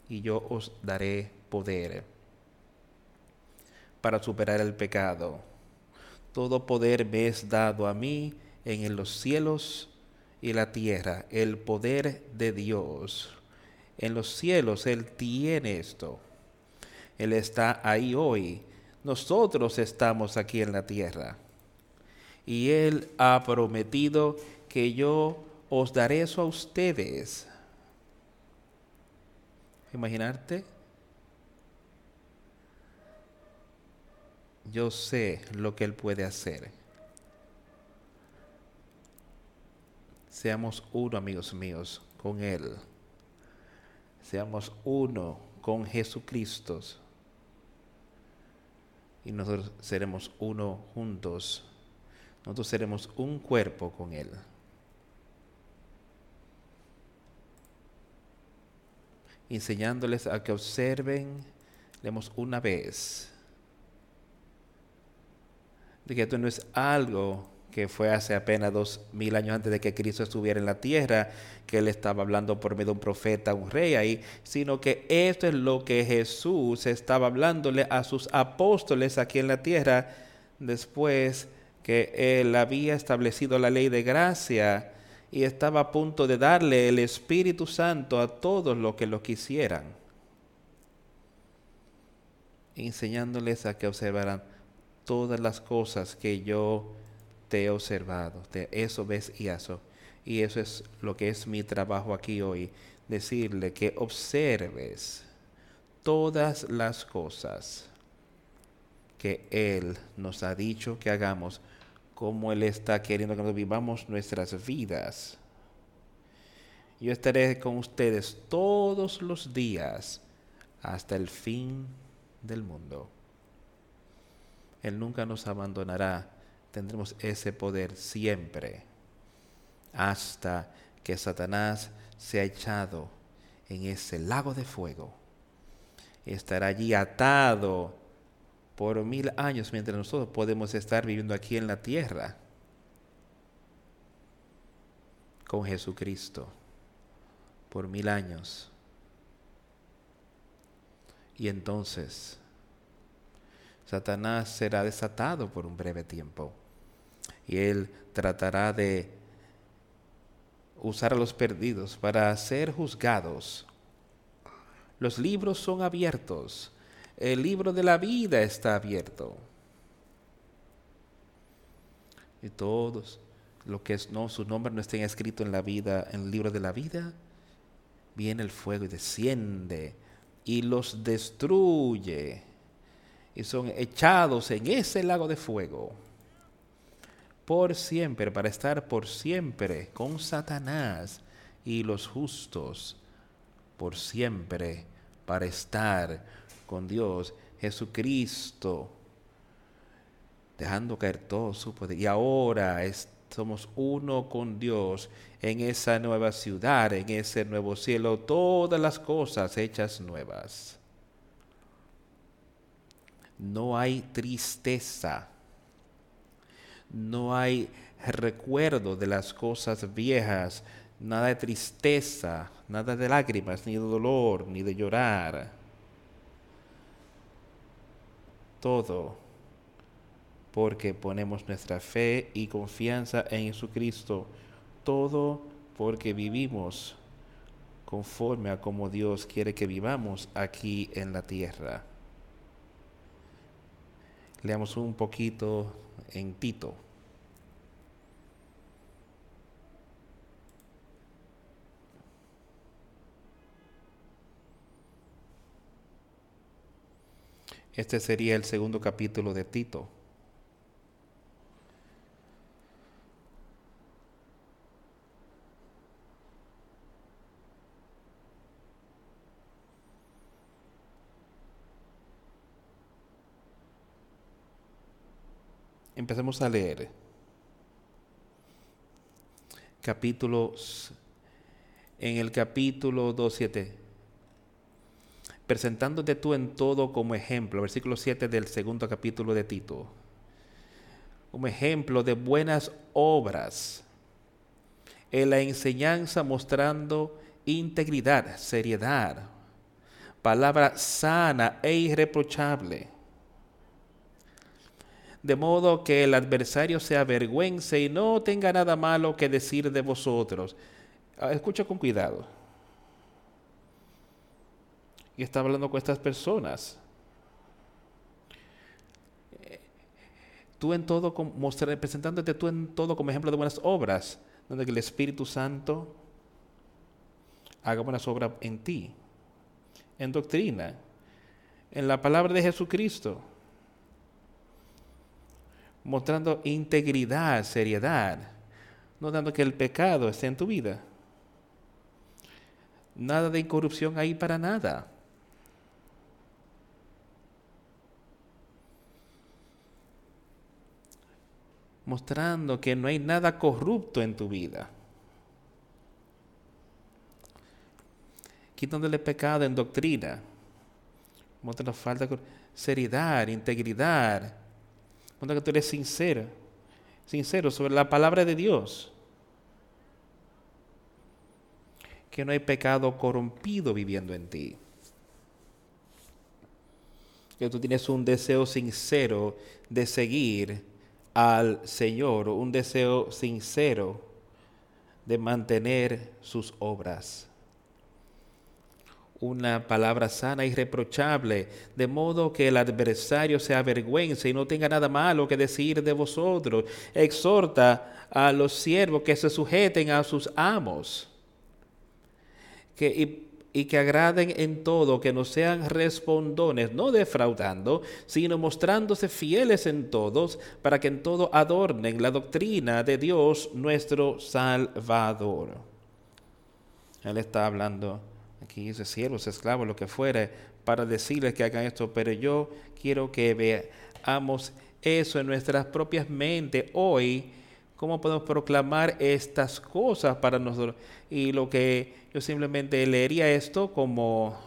[SPEAKER 1] y yo os daré poder para superar el pecado. Todo poder me es dado a mí en los cielos y la tierra, el poder de Dios. En los cielos Él tiene esto. Él está ahí hoy nosotros estamos aquí en la tierra. Y Él ha prometido que yo os daré eso a ustedes. Imaginarte. Yo sé lo que Él puede hacer. Seamos uno, amigos míos, con Él. Seamos uno con Jesucristo y nosotros seremos uno juntos. Nosotros seremos un cuerpo con Él. Enseñándoles a que observen, leemos una vez, que esto no es algo que fue hace apenas dos mil años antes de que Cristo estuviera en la tierra, que él estaba hablando por medio de un profeta, un rey ahí, sino que esto es lo que Jesús estaba hablándole a sus apóstoles aquí en la tierra después que él había establecido la ley de gracia y estaba a punto de darle el Espíritu Santo a todos los que lo quisieran, enseñándoles a que observaran todas las cosas que yo te he observado, de eso ves y eso. Y eso es lo que es mi trabajo aquí hoy, decirle que observes todas las cosas que Él nos ha dicho que hagamos, como Él está queriendo que vivamos nuestras vidas. Yo estaré con ustedes todos los días hasta el fin del mundo. Él nunca nos abandonará tendremos ese poder siempre hasta que Satanás sea echado en ese lago de fuego. Estará allí atado por mil años mientras nosotros podemos estar viviendo aquí en la tierra con Jesucristo por mil años. Y entonces Satanás será desatado por un breve tiempo y él tratará de usar a los perdidos para ser juzgados. Los libros son abiertos. El libro de la vida está abierto. Y todos lo que no, su nombre no estén escrito en la vida, en el libro de la vida, viene el fuego y desciende y los destruye. Y son echados en ese lago de fuego por siempre, para estar por siempre con Satanás y los justos, por siempre, para estar con Dios, Jesucristo, dejando caer todo su poder. Y ahora somos uno con Dios en esa nueva ciudad, en ese nuevo cielo, todas las cosas hechas nuevas. No hay tristeza no hay recuerdo de las cosas viejas, nada de tristeza, nada de lágrimas, ni de dolor, ni de llorar. Todo porque ponemos nuestra fe y confianza en Jesucristo. Todo porque vivimos conforme a como Dios quiere que vivamos aquí en la tierra. Leamos un poquito en Tito. Este sería el segundo capítulo de Tito. Empecemos a leer. Capítulos, en el capítulo 2.7, presentándote tú en todo como ejemplo, versículo 7 del segundo capítulo de Tito, como ejemplo de buenas obras, en la enseñanza mostrando integridad, seriedad, palabra sana e irreprochable de modo que el adversario se avergüence y no tenga nada malo que decir de vosotros. Ah, escucha con cuidado. Y está hablando con estas personas. Tú en todo, presentándote tú en todo como ejemplo de buenas obras, donde el Espíritu Santo haga buenas obras en ti, en doctrina, en la palabra de Jesucristo mostrando integridad, seriedad, no dando que el pecado esté en tu vida. Nada de incorrupción ahí para nada. Mostrando que no hay nada corrupto en tu vida. Quitándole pecado en doctrina. Mostrando falta de seriedad, integridad, cuando que tú eres sincera, sincero sobre la palabra de Dios. Que no hay pecado corrompido viviendo en ti. Que tú tienes un deseo sincero de seguir al Señor, un deseo sincero de mantener sus obras una palabra sana y reprochable, de modo que el adversario se avergüence y no tenga nada malo que decir de vosotros. Exhorta a los siervos que se sujeten a sus amos que, y, y que agraden en todo, que no sean respondones, no defraudando, sino mostrándose fieles en todos, para que en todo adornen la doctrina de Dios nuestro Salvador. Él está hablando aquí dice siervos, esclavos, lo que fuere, para decirles que hagan esto, pero yo quiero que veamos eso en nuestras propias mentes hoy, cómo podemos proclamar estas cosas para nosotros. Y lo que yo simplemente leería esto como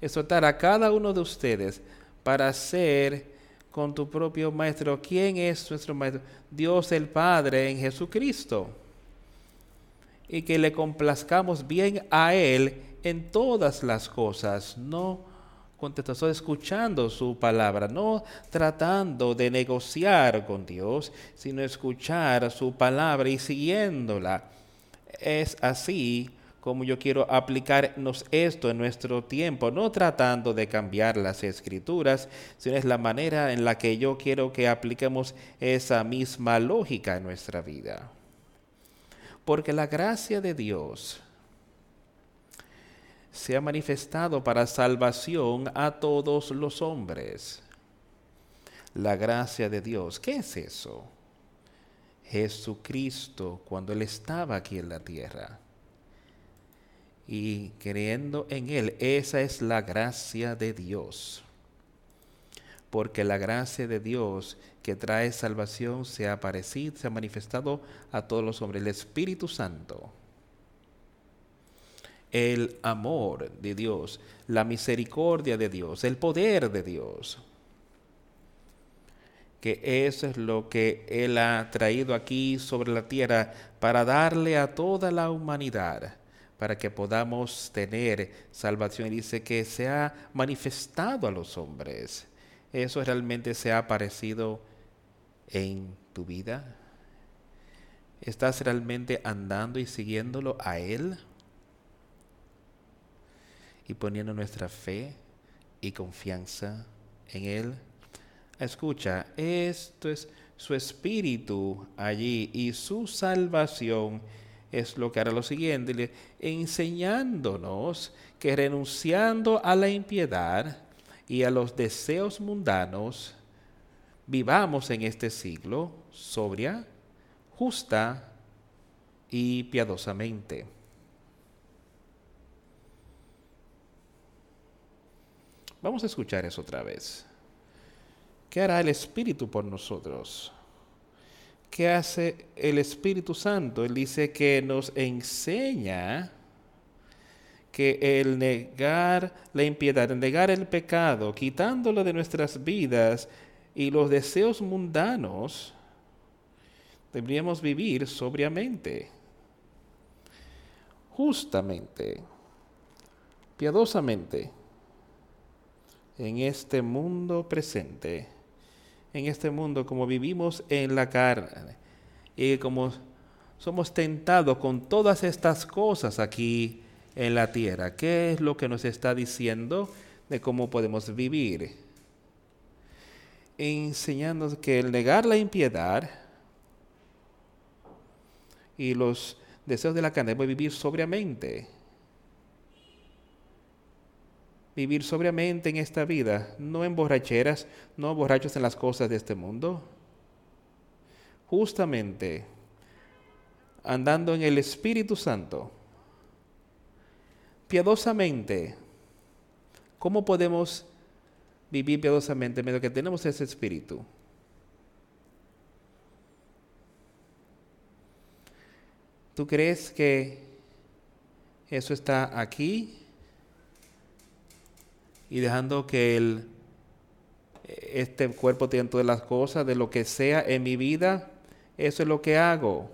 [SPEAKER 1] exhortar a cada uno de ustedes para ser con tu propio maestro. ¿Quién es nuestro maestro? Dios el Padre en Jesucristo. Y que le complazcamos bien a Él en todas las cosas, no contestando, escuchando su palabra, no tratando de negociar con Dios, sino escuchar su palabra y siguiéndola Es así como yo quiero aplicarnos esto en nuestro tiempo, no tratando de cambiar las escrituras, sino es la manera en la que yo quiero que apliquemos esa misma lógica en nuestra vida. Porque la gracia de Dios se ha manifestado para salvación a todos los hombres. La gracia de Dios, ¿qué es eso? Jesucristo cuando Él estaba aquí en la tierra y creyendo en Él. Esa es la gracia de Dios. Porque la gracia de Dios que trae salvación se ha aparecido, se ha manifestado a todos los hombres. El Espíritu Santo, el amor de Dios, la misericordia de Dios, el poder de Dios. Que eso es lo que Él ha traído aquí sobre la tierra para darle a toda la humanidad para que podamos tener salvación. Y dice que se ha manifestado a los hombres. ¿Eso realmente se ha aparecido en tu vida? ¿Estás realmente andando y siguiéndolo a Él? Y poniendo nuestra fe y confianza en Él. Escucha, esto es su espíritu allí y su salvación es lo que hará lo siguiente, enseñándonos que renunciando a la impiedad y a los deseos mundanos, vivamos en este siglo sobria, justa y piadosamente. Vamos a escuchar eso otra vez. ¿Qué hará el Espíritu por nosotros? ¿qué hace el Espíritu Santo? Él dice que nos enseña que el negar la impiedad, el negar el pecado, quitándolo de nuestras vidas y los deseos mundanos, deberíamos vivir sobriamente, justamente, piadosamente, en este mundo presente en este mundo, como vivimos en la carne y como somos tentados con todas estas cosas aquí en la tierra. ¿Qué es lo que nos está diciendo de cómo podemos vivir? Enseñándonos que el negar la impiedad y los deseos de la carne debe vivir sobriamente vivir sobriamente en esta vida, no en borracheras, no borrachos en las cosas de este mundo. Justamente andando en el Espíritu Santo, piadosamente. ¿Cómo podemos vivir piadosamente medio que tenemos ese espíritu? ¿Tú crees que eso está aquí y dejando que el, este cuerpo tenga todas las cosas, de lo que sea en mi vida, eso es lo que hago.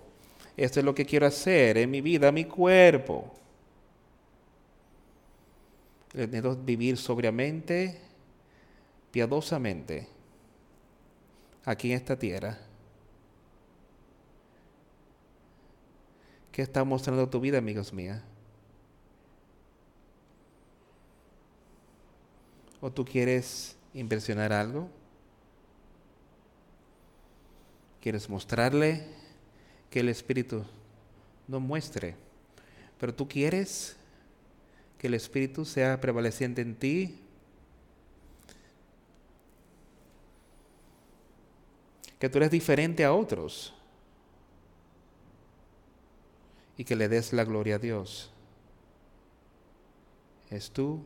[SPEAKER 1] Eso es lo que quiero hacer en mi vida, mi cuerpo. Necesito vivir sobriamente, piadosamente, aquí en esta tierra. ¿Qué está mostrando tu vida, amigos míos? ¿O tú quieres impresionar algo? ¿Quieres mostrarle que el Espíritu no muestre? Pero tú quieres que el Espíritu sea prevaleciente en ti. Que tú eres diferente a otros. Y que le des la gloria a Dios. Es tú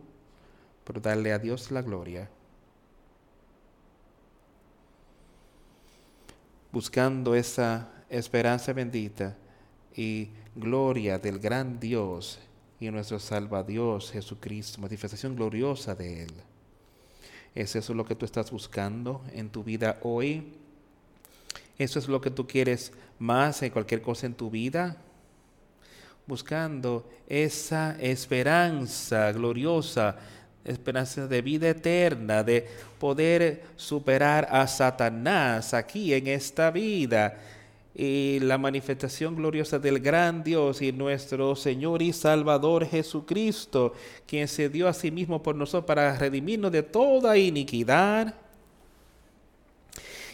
[SPEAKER 1] por darle a Dios la gloria. Buscando esa esperanza bendita y gloria del gran Dios y nuestro Salvador Jesucristo, manifestación gloriosa de Él. ¿Es eso lo que tú estás buscando en tu vida hoy? ¿Eso es lo que tú quieres más en cualquier cosa en tu vida? Buscando esa esperanza gloriosa esperanza de vida eterna, de poder superar a Satanás aquí en esta vida y la manifestación gloriosa del gran Dios y nuestro Señor y Salvador Jesucristo, quien se dio a sí mismo por nosotros para redimirnos de toda iniquidad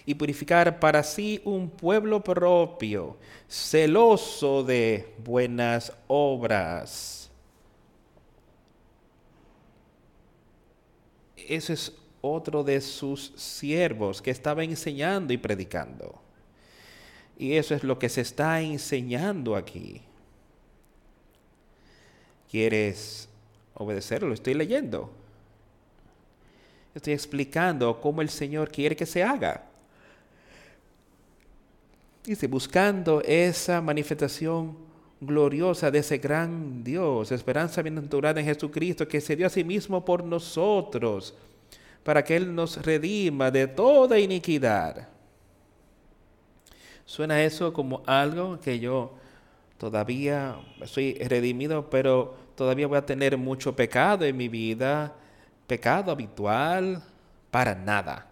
[SPEAKER 1] y purificar para sí un pueblo propio, celoso de buenas obras. Ese es otro de sus siervos que estaba enseñando y predicando. Y eso es lo que se está enseñando aquí. ¿Quieres obedecerlo? Estoy leyendo. Estoy explicando cómo el Señor quiere que se haga. Dice, buscando esa manifestación gloriosa de ese gran Dios, esperanza bienaventurada en Jesucristo, que se dio a sí mismo por nosotros, para que Él nos redima de toda iniquidad Suena eso como algo que yo todavía soy redimido, pero todavía voy a tener mucho pecado en mi vida, pecado habitual, para nada.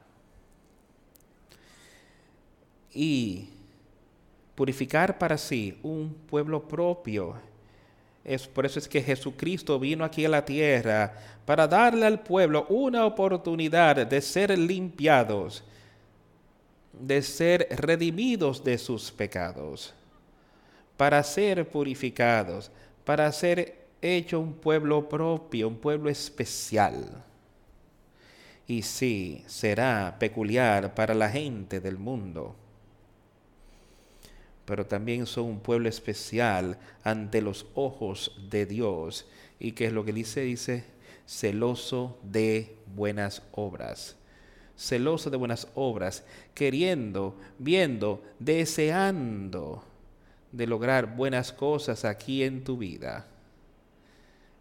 [SPEAKER 1] Y purificar para sí un pueblo propio. Es, por eso es que Jesucristo vino aquí a la tierra para darle al pueblo una oportunidad de ser limpiados de ser redimidos de sus pecados, para ser purificados, para ser hecho un pueblo propio, un pueblo especial. Y sí, será peculiar para la gente del mundo, pero también son un pueblo especial ante los ojos de Dios. ¿Y qué es lo que dice? Dice, celoso de buenas obras celoso de buenas obras, queriendo, viendo, deseando de lograr buenas cosas aquí en tu vida,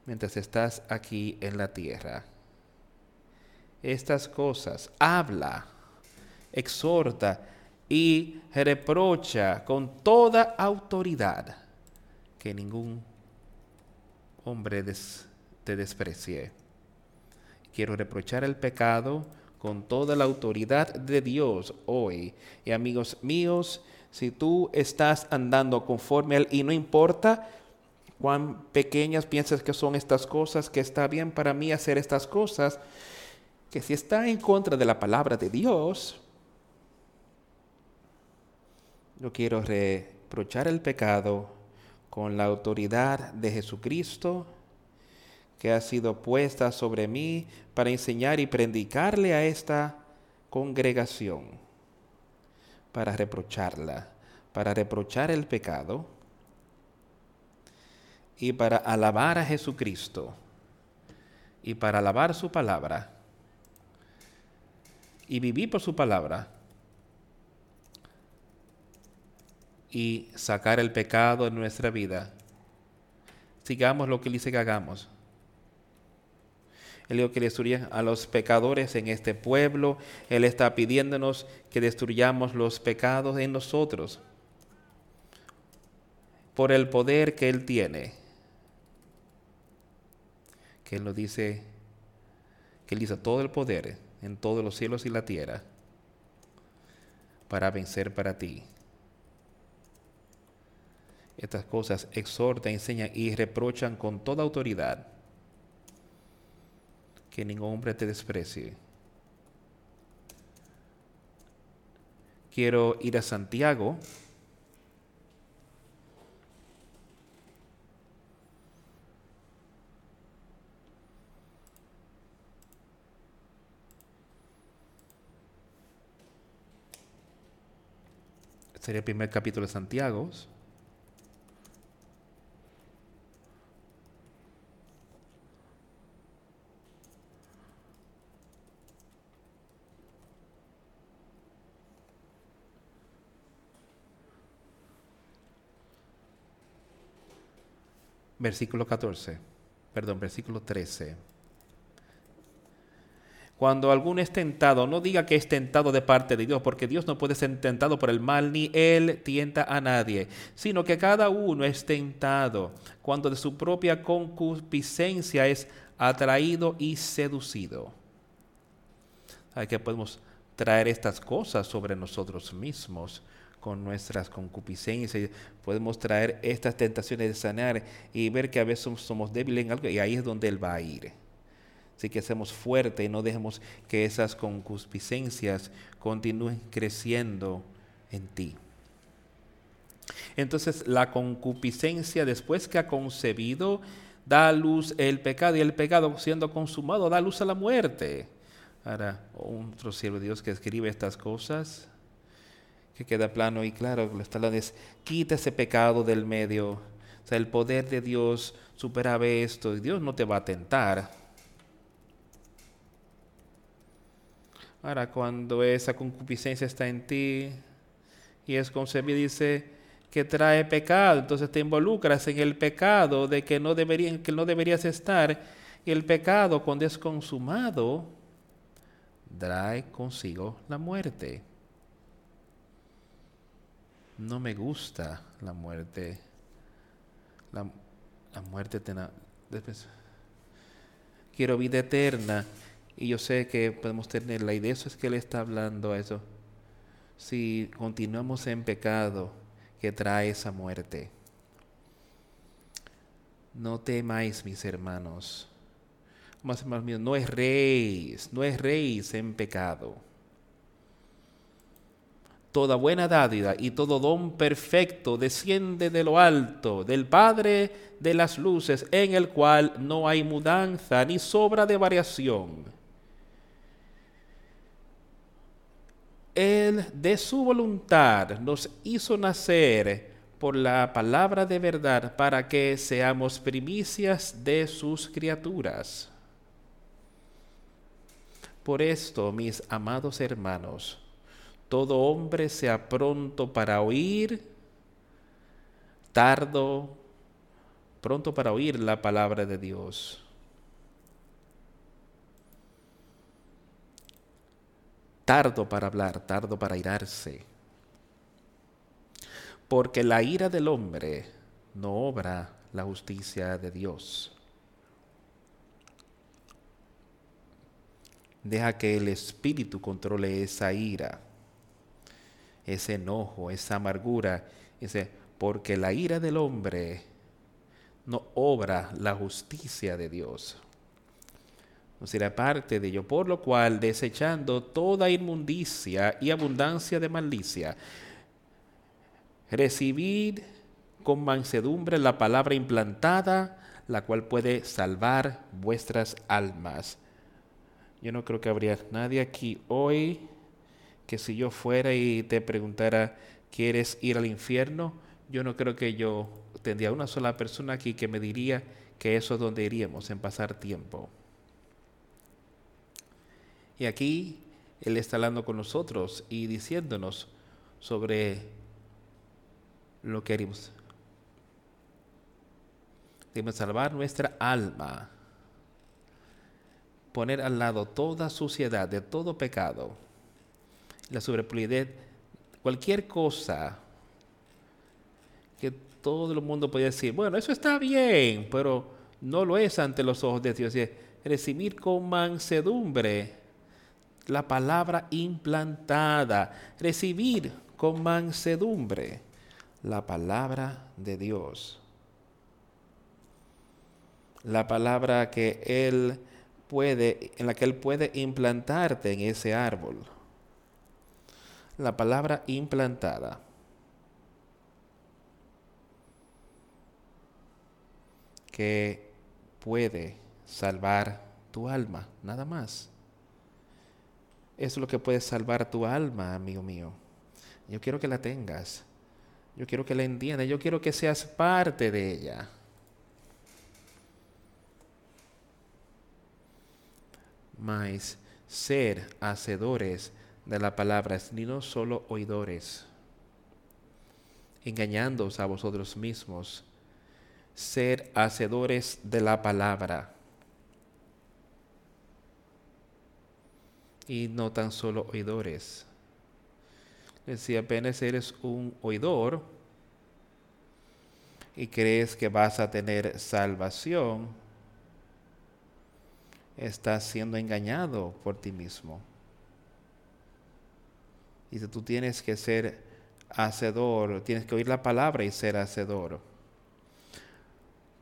[SPEAKER 1] mientras estás aquí en la tierra. Estas cosas habla, exhorta y reprocha con toda autoridad que ningún hombre te desprecie. Quiero reprochar el pecado, con toda la autoridad de Dios hoy. Y amigos míos, si tú estás andando conforme al y no importa cuán pequeñas piensas que son estas cosas, que está bien para mí hacer estas cosas, que si está en contra de la palabra de Dios, yo quiero reprochar el pecado con la autoridad de Jesucristo que ha sido puesta sobre mí para enseñar y predicarle a esta congregación, para reprocharla, para reprochar el pecado y para alabar a Jesucristo y para alabar su palabra. Y vivir por su palabra y sacar el pecado de nuestra vida. Sigamos lo que dice que hagamos. Él dijo que destruya a los pecadores en este pueblo. Él está pidiéndonos que destruyamos los pecados en nosotros por el poder que Él tiene. Que Él nos dice que Él dice todo el poder en todos los cielos y la tierra para vencer para ti. Estas cosas exhortan, enseñan y reprochan con toda autoridad que ningún hombre te desprecie. Quiero ir a Santiago. Sería el primer capítulo de Santiago. Versículo 14, perdón, versículo 13. Cuando alguno es tentado, no diga que es tentado de parte de Dios, porque Dios no puede ser tentado por el mal, ni Él tienta a nadie, sino que cada uno es tentado cuando de su propia concupiscencia es atraído y seducido. Hay que podemos traer estas cosas sobre nosotros mismos con nuestras concupiscencias. Podemos traer estas tentaciones de sanar y ver que a veces somos débiles en algo y ahí es donde Él va a ir. Así que seamos fuertes y no dejemos que esas concupiscencias continúen creciendo en ti. Entonces la concupiscencia después que ha concebido da a luz el pecado y el pecado siendo consumado da luz a la muerte. Ahora, otro siervo de Dios que escribe estas cosas, que queda plano y claro, lo está es, quita ese pecado del medio. O sea, el poder de Dios supera esto y Dios no te va a tentar. Ahora, cuando esa concupiscencia está en ti y es concebida, dice que trae pecado, entonces te involucras en el pecado de que no, que no deberías estar. Y el pecado, cuando es consumado, trae consigo la muerte. No me gusta la muerte. La, muerte te, quiero vida eterna. Y yo sé que podemos tenerla y de eso es que Él está hablando a eso. Si continuamos en pecado que trae esa muerte. No temáis, mis hermanos. Más hermanos míos, no es rey, no es rey en pecado. Toda buena dádiva y todo don perfecto desciende de lo alto, del Padre de las luces, en el cual no hay mudanza ni sobra de variación Él de su voluntad nos hizo nacer por la palabra de verdad para que seamos primicias de sus criaturas. Por esto, mis amados hermanos, todo hombre sea pronto para oír, tardo, pronto para oír la palabra de Dios tardo para hablar, tardo para irarse. Porque la ira del hombre no obra la justicia de Dios. Deja que el Espíritu controle esa ira, ese enojo, esa amargura. Dice, porque la ira del hombre no obra la justicia de Dios no será parte de ello, por lo cual, desechando toda inmundicia y abundancia de malicia, recibid con mansedumbre la palabra implantada, la cual puede salvar vuestras almas. Yo no creo que habría nadie aquí hoy que si yo fuera y te preguntara, ¿quieres ir al infierno? Yo no creo que yo tendría una sola persona aquí que me diría que eso es donde iríamos en pasar tiempo. Y aquí Él está hablando con nosotros y diciéndonos sobre lo que haríamos. Debemos salvar nuestra alma, poner al lado toda suciedad, de todo pecado, la sobrepolidad, cualquier cosa que todo el mundo puede decir, bueno, eso está bien, pero no lo es ante los ojos de Dios. recibir con mansedumbre la palabra implantada, recibir con mansedumbre la palabra de Dios. La palabra que Él puede, en la que Él puede implantarte en ese árbol. La palabra implantada. Que puede salvar tu alma, nada más es lo que puede salvar tu alma, amigo mío. Yo quiero que la tengas. Yo quiero que la entiendas. Yo quiero que seas parte de ella. Mas ser hacedores de la palabra, ni no solo oidores, engañándoos a vosotros mismos. Ser hacedores de la palabra y no tan solo oidores. Si apenas eres un oidor y crees que vas a tener salvación, estás siendo engañado por ti mismo. Y tú tienes que ser hacedor, tienes que oír la palabra y ser hacedor.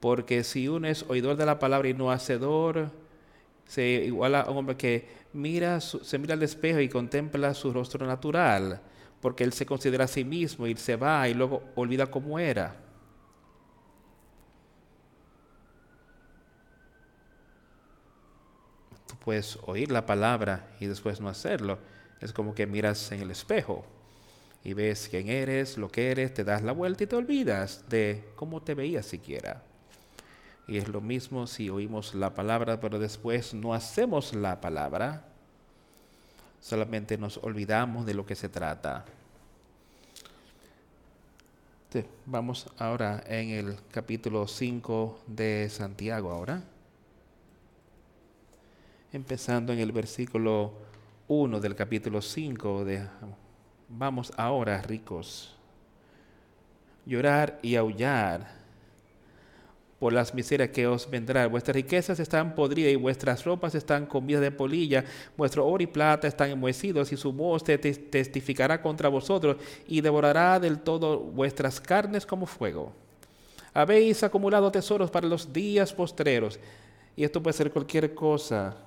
[SPEAKER 1] Porque si uno es oidor de la palabra y no hacedor, se iguala a un hombre que mira, se mira al espejo y contempla su rostro natural, porque él se considera a sí mismo y se va y luego olvida cómo era. Tú puedes oír la palabra y después no hacerlo. Es como que miras en el espejo y ves quién eres, lo que eres, te das la vuelta y te olvidas de cómo te veías siquiera. Y es lo mismo si oímos la palabra, pero después no hacemos la palabra. Solamente nos olvidamos de lo que se trata. vamos ahora en el capítulo 5 de Santiago ahora. Empezando en el versículo 1 del capítulo 5 de Vamos ahora, ricos, llorar y aullar por las miserias que os vendrán. Vuestras riquezas están podridas y vuestras ropas están comidas de polilla. Vuestro oro y plata están enmohecidos y su voz te testificará contra vosotros y devorará del todo vuestras carnes como fuego. Habéis acumulado tesoros para los días postreros. Y esto puede ser cualquier cosa.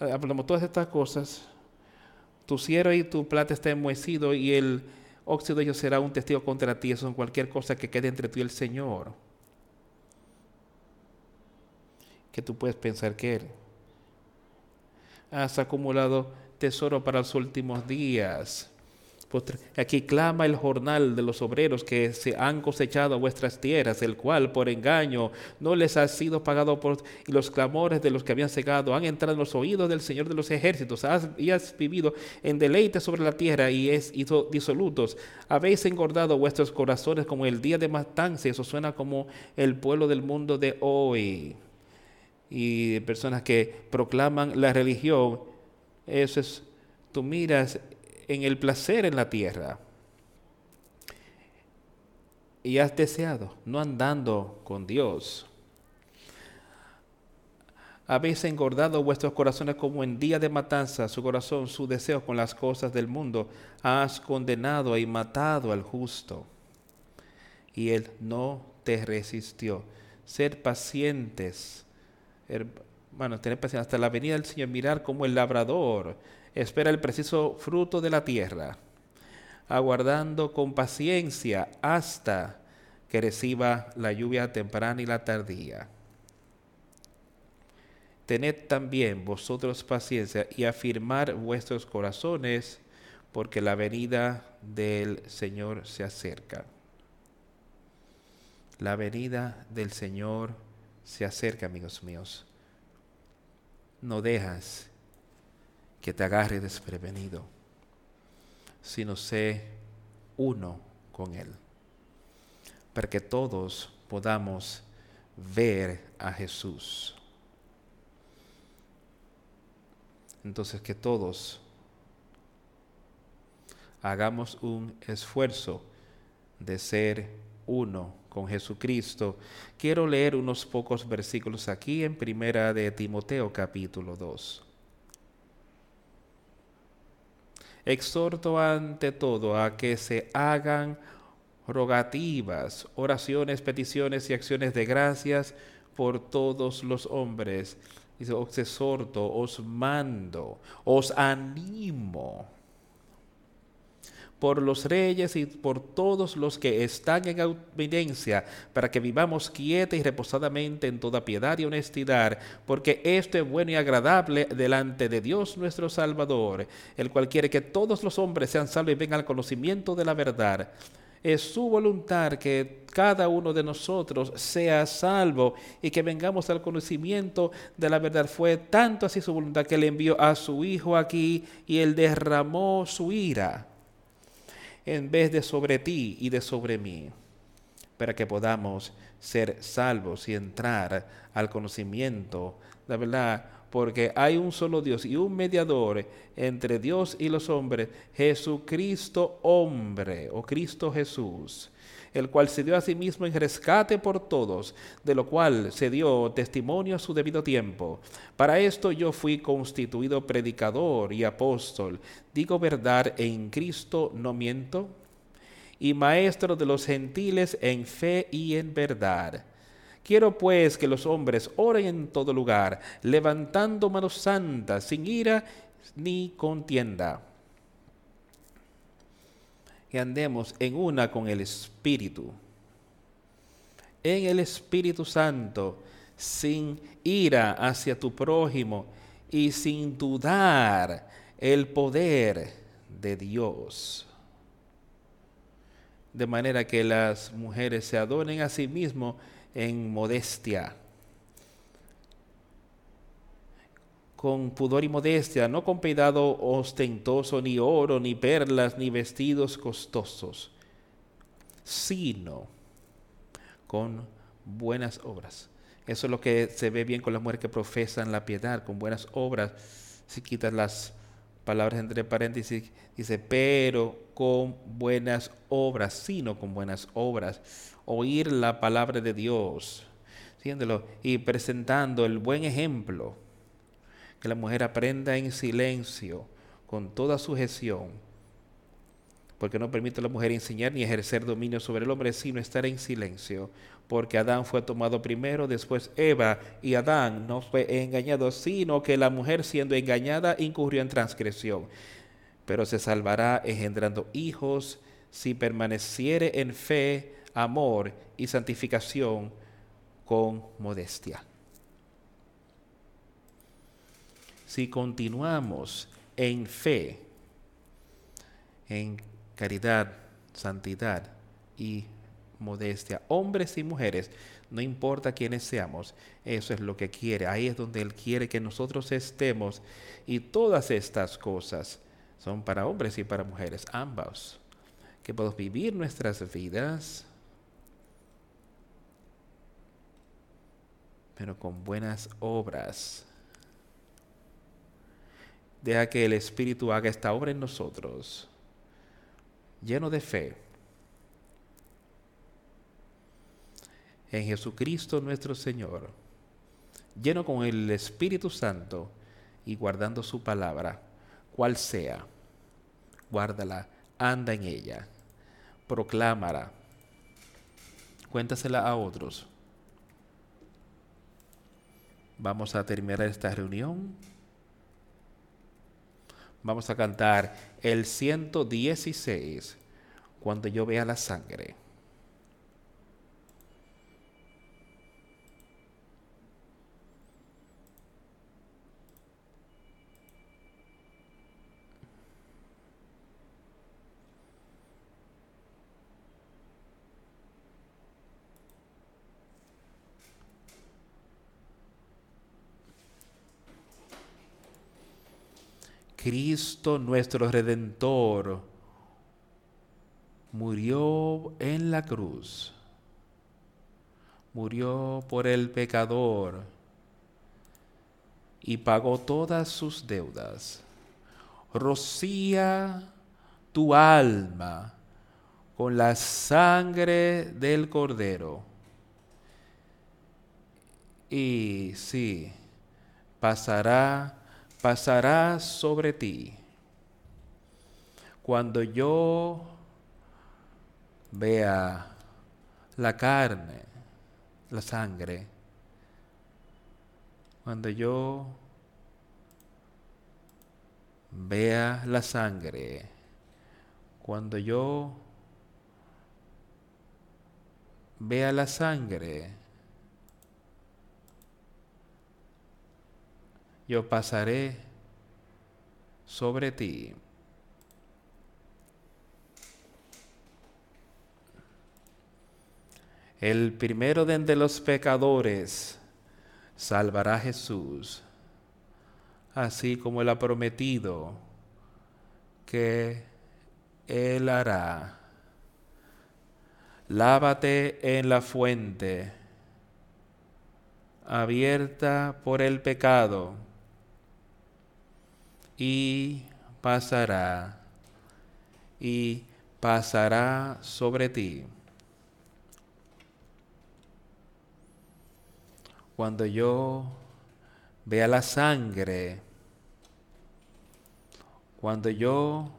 [SPEAKER 1] Hablamos todas estas cosas. Tu cielo y tu plata están enmohecidos y el óxido de ellos será un testigo contra ti. Eso es cualquier cosa que quede entre tú y el Señor. Que tú puedes pensar que Él. Has acumulado tesoro para los últimos días. Aquí clama el jornal de los obreros que se han cosechado vuestras tierras, el cual por engaño no les ha sido pagado por, y los clamores de los que habían cegado han entrado en los oídos del Señor de los ejércitos. y has vivido en deleite sobre la tierra y es disolutos. Habéis engordado vuestros corazones como el día de matanza. Eso suena como el pueblo del mundo de hoy. Y personas que proclaman la religión. Eso es, tú miras en el placer en la tierra. Y has deseado, no andando con Dios. Habéis engordado vuestros corazones como en día de matanza, su corazón, su deseo con las cosas del mundo. Has condenado y matado al justo. Y él no te resistió. Ser pacientes, bueno, tener paciencia hasta la venida del Señor, mirar como el labrador espera el preciso fruto de la tierra, aguardando con paciencia hasta que reciba la lluvia temprana y la tardía. Tened también vosotros paciencia y afirmar vuestros corazones, porque la venida del Señor se acerca. La venida del Señor se acerca, amigos míos. No dejas que te agarre desprevenido, sino sé uno con Él, para que todos podamos ver a Jesús. Entonces que todos hagamos un esfuerzo de ser uno con Jesucristo. Quiero leer unos pocos versículos aquí en Primera de Timoteo capítulo 2. Exhorto ante todo a que se hagan rogativas, oraciones, peticiones y acciones de gracias por todos los hombres. Dice, os exhorto, os mando, os animo por los reyes y por todos los que están en evidencia, para que vivamos quieta y reposadamente en toda piedad y honestidad, porque esto es bueno y agradable delante de Dios nuestro Salvador, el cual quiere que todos los hombres sean salvos y vengan al conocimiento de la verdad. Es su voluntad que cada uno de nosotros sea salvo y que vengamos al conocimiento de la verdad. Fue tanto así su voluntad que le envió a su Hijo aquí y él derramó su ira en vez de sobre ti y de sobre mí, para que podamos ser salvos y entrar al conocimiento la verdad, porque hay un solo Dios y un mediador entre Dios y los hombres, Jesucristo hombre o Cristo Jesús, el cual se dio a sí mismo en rescate por todos, de lo cual se dio testimonio a su debido tiempo. Para esto yo fui constituido predicador y apóstol, digo verdad en Cristo no miento, y maestro de los gentiles en fe y en verdad. Quiero pues que los hombres oren en todo lugar, levantando manos santas, sin ira ni contienda que andemos en una con el Espíritu, en el Espíritu Santo, sin ira hacia tu prójimo y sin dudar el poder de Dios. De manera que las mujeres se adoren a sí mismos en modestia con pudor y modestia, no con cuidado ostentoso, ni oro, ni perlas, ni vestidos costosos, sino con buenas obras. Eso es lo que se ve bien con las mujeres que profesan la piedad, con buenas obras. Si quitas las palabras entre paréntesis, dice, pero con buenas obras, sino con buenas obras. Oír la palabra de Dios, y presentando el buen ejemplo que la mujer aprenda en silencio, con toda sujeción, porque no permite a la mujer enseñar ni ejercer dominio sobre el hombre, sino estar en silencio, porque Adán fue tomado primero, después Eva, y Adán no fue engañado, sino que la mujer siendo engañada incurrió en transgresión, pero se salvará engendrando hijos si permaneciere en fe, amor y santificación con modestia. Si continuamos en fe, en caridad, santidad y modestia, hombres y mujeres, no importa quiénes seamos, eso es lo que quiere, ahí es donde Él quiere que nosotros estemos y todas estas cosas son para hombres y para mujeres, ambos, que podamos vivir nuestras vidas, pero con buenas obras Deja que el Espíritu haga esta obra en nosotros, lleno de fe. En Jesucristo nuestro Señor, lleno con el Espíritu Santo y guardando su palabra, cual sea, guárdala, anda en ella, proclámala, cuéntasela a otros. Vamos a terminar esta reunión Vamos a cantar el 116, cuando yo vea la sangre. Cristo nuestro Redentor murió en la cruz, murió por el pecador y pagó todas sus deudas. Rocía tu alma con la sangre del cordero. Y sí, pasará pasará sobre ti. Cuando yo vea la carne, la sangre, cuando yo vea la sangre, cuando yo vea la sangre, yo pasaré sobre ti. El primero de los pecadores salvará Jesús, así como él ha prometido que él hará. Lávate en la fuente abierta por el pecado y pasará y pasará sobre ti. Cuando yo vea la sangre, cuando yo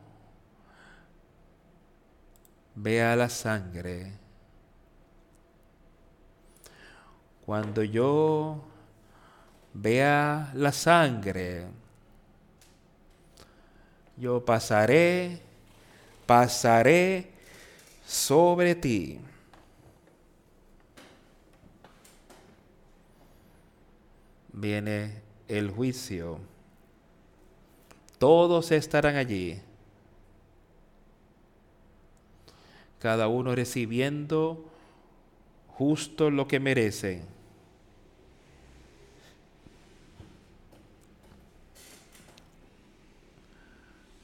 [SPEAKER 1] vea la sangre, cuando yo vea la sangre, yo pasaré, pasaré sobre ti. Viene el juicio. Todos estarán allí. Cada uno recibiendo justo lo que merecen.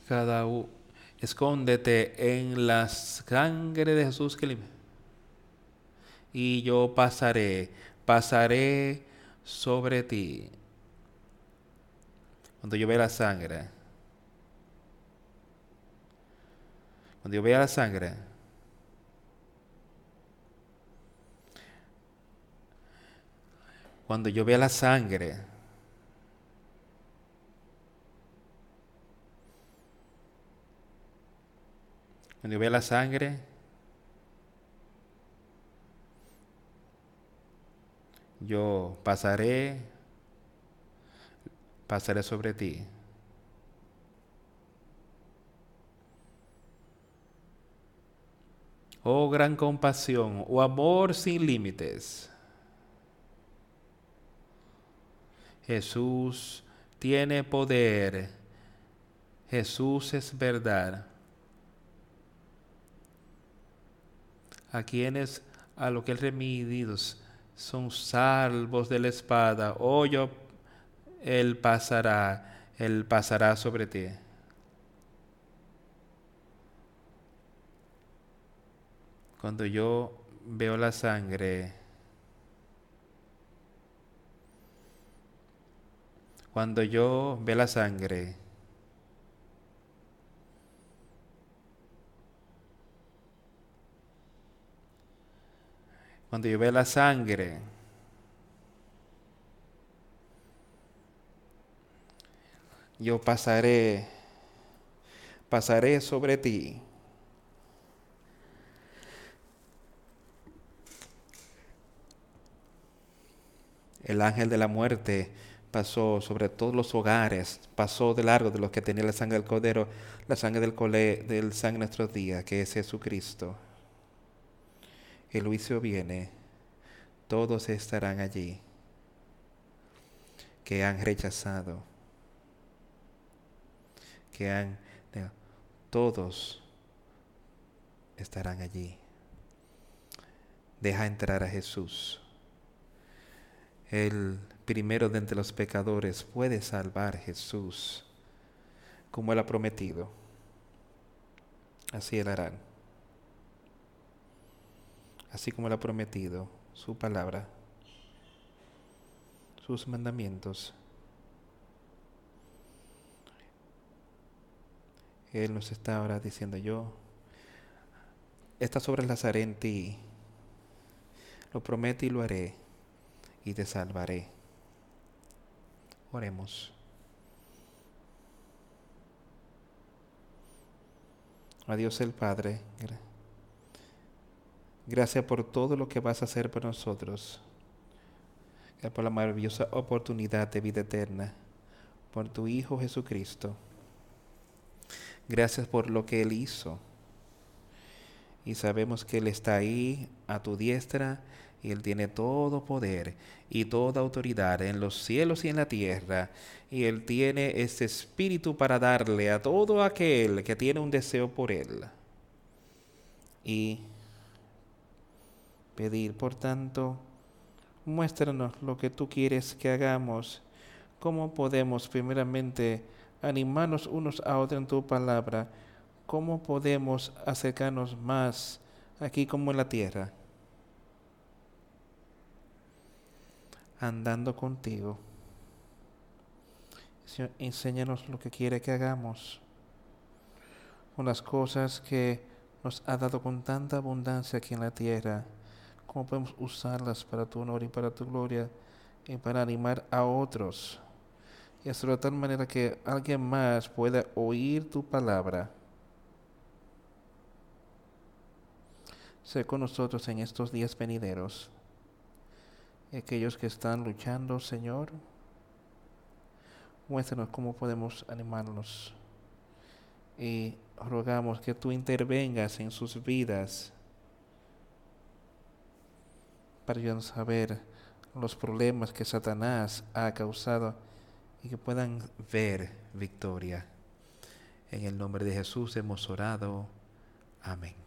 [SPEAKER 1] Cada uno, escóndete en la sangre de Jesús y yo pasaré, pasaré sobre ti. Cuando yo vea la sangre, cuando yo vea la sangre, cuando yo vea la sangre, cuando vea la sangre, yo pasaré, pasaré sobre ti. Oh gran compasión, oh amor sin límites. Jesús tiene poder. Jesús es verdad. A quienes a lo que el remedios son salvos de la espada, o yo, Él pasará, Él pasará sobre ti. Cuando yo veo la sangre, cuando yo veo la sangre, cuando yo la sangre, yo pasaré, pasaré sobre ti. El ángel de la muerte pasó sobre todos los hogares, pasó de largo de los que tenían la sangre del cordero, la sangre del, cole, del sangre de nuestros días, que es Jesucristo el juicio viene, todos estarán allí que han rechazado, que han, todos estarán allí. Deja entrar a Jesús. El primero de entre los pecadores puede salvar Jesús, como Él ha prometido. Así Él hará así como lo ha prometido, su palabra, sus mandamientos. Él nos está ahora diciendo yo, esta sobre las haré en ti, lo prometo y lo haré, y te salvaré. Oremos. Adiós el Padre. Gracias por todo lo que vas a hacer por nosotros. Gracias por la maravillosa oportunidad de vida eterna. Por tu Hijo Jesucristo. Gracias por lo que Él hizo. Y sabemos que Él está ahí a tu diestra y Él tiene todo poder y toda autoridad en los cielos y en la tierra. Y Él tiene ese espíritu para darle a todo aquel que tiene un deseo por Él. Y pedir. Por tanto, muéstranos lo que tú quieres que hagamos, cómo podemos primeramente animarnos unos a otros en tu palabra, cómo podemos acercarnos más aquí como en la tierra, andando contigo. Señor, enséñanos lo que quiere que hagamos. Con las cosas que nos ha dado con tanta abundancia aquí en la tierra cómo podemos usarlas para tu honor y para tu gloria y para animar a otros y hacerlo de tal manera que alguien más pueda oír tu palabra. Sé con nosotros en estos días venideros. Y aquellos que están luchando, Señor, muéstranos cómo podemos animarlos. Y rogamos que tú intervengas en sus vidas para ver los problemas que Satanás ha causado y que puedan ver victoria. En el nombre de Jesús hemos orado. Amén.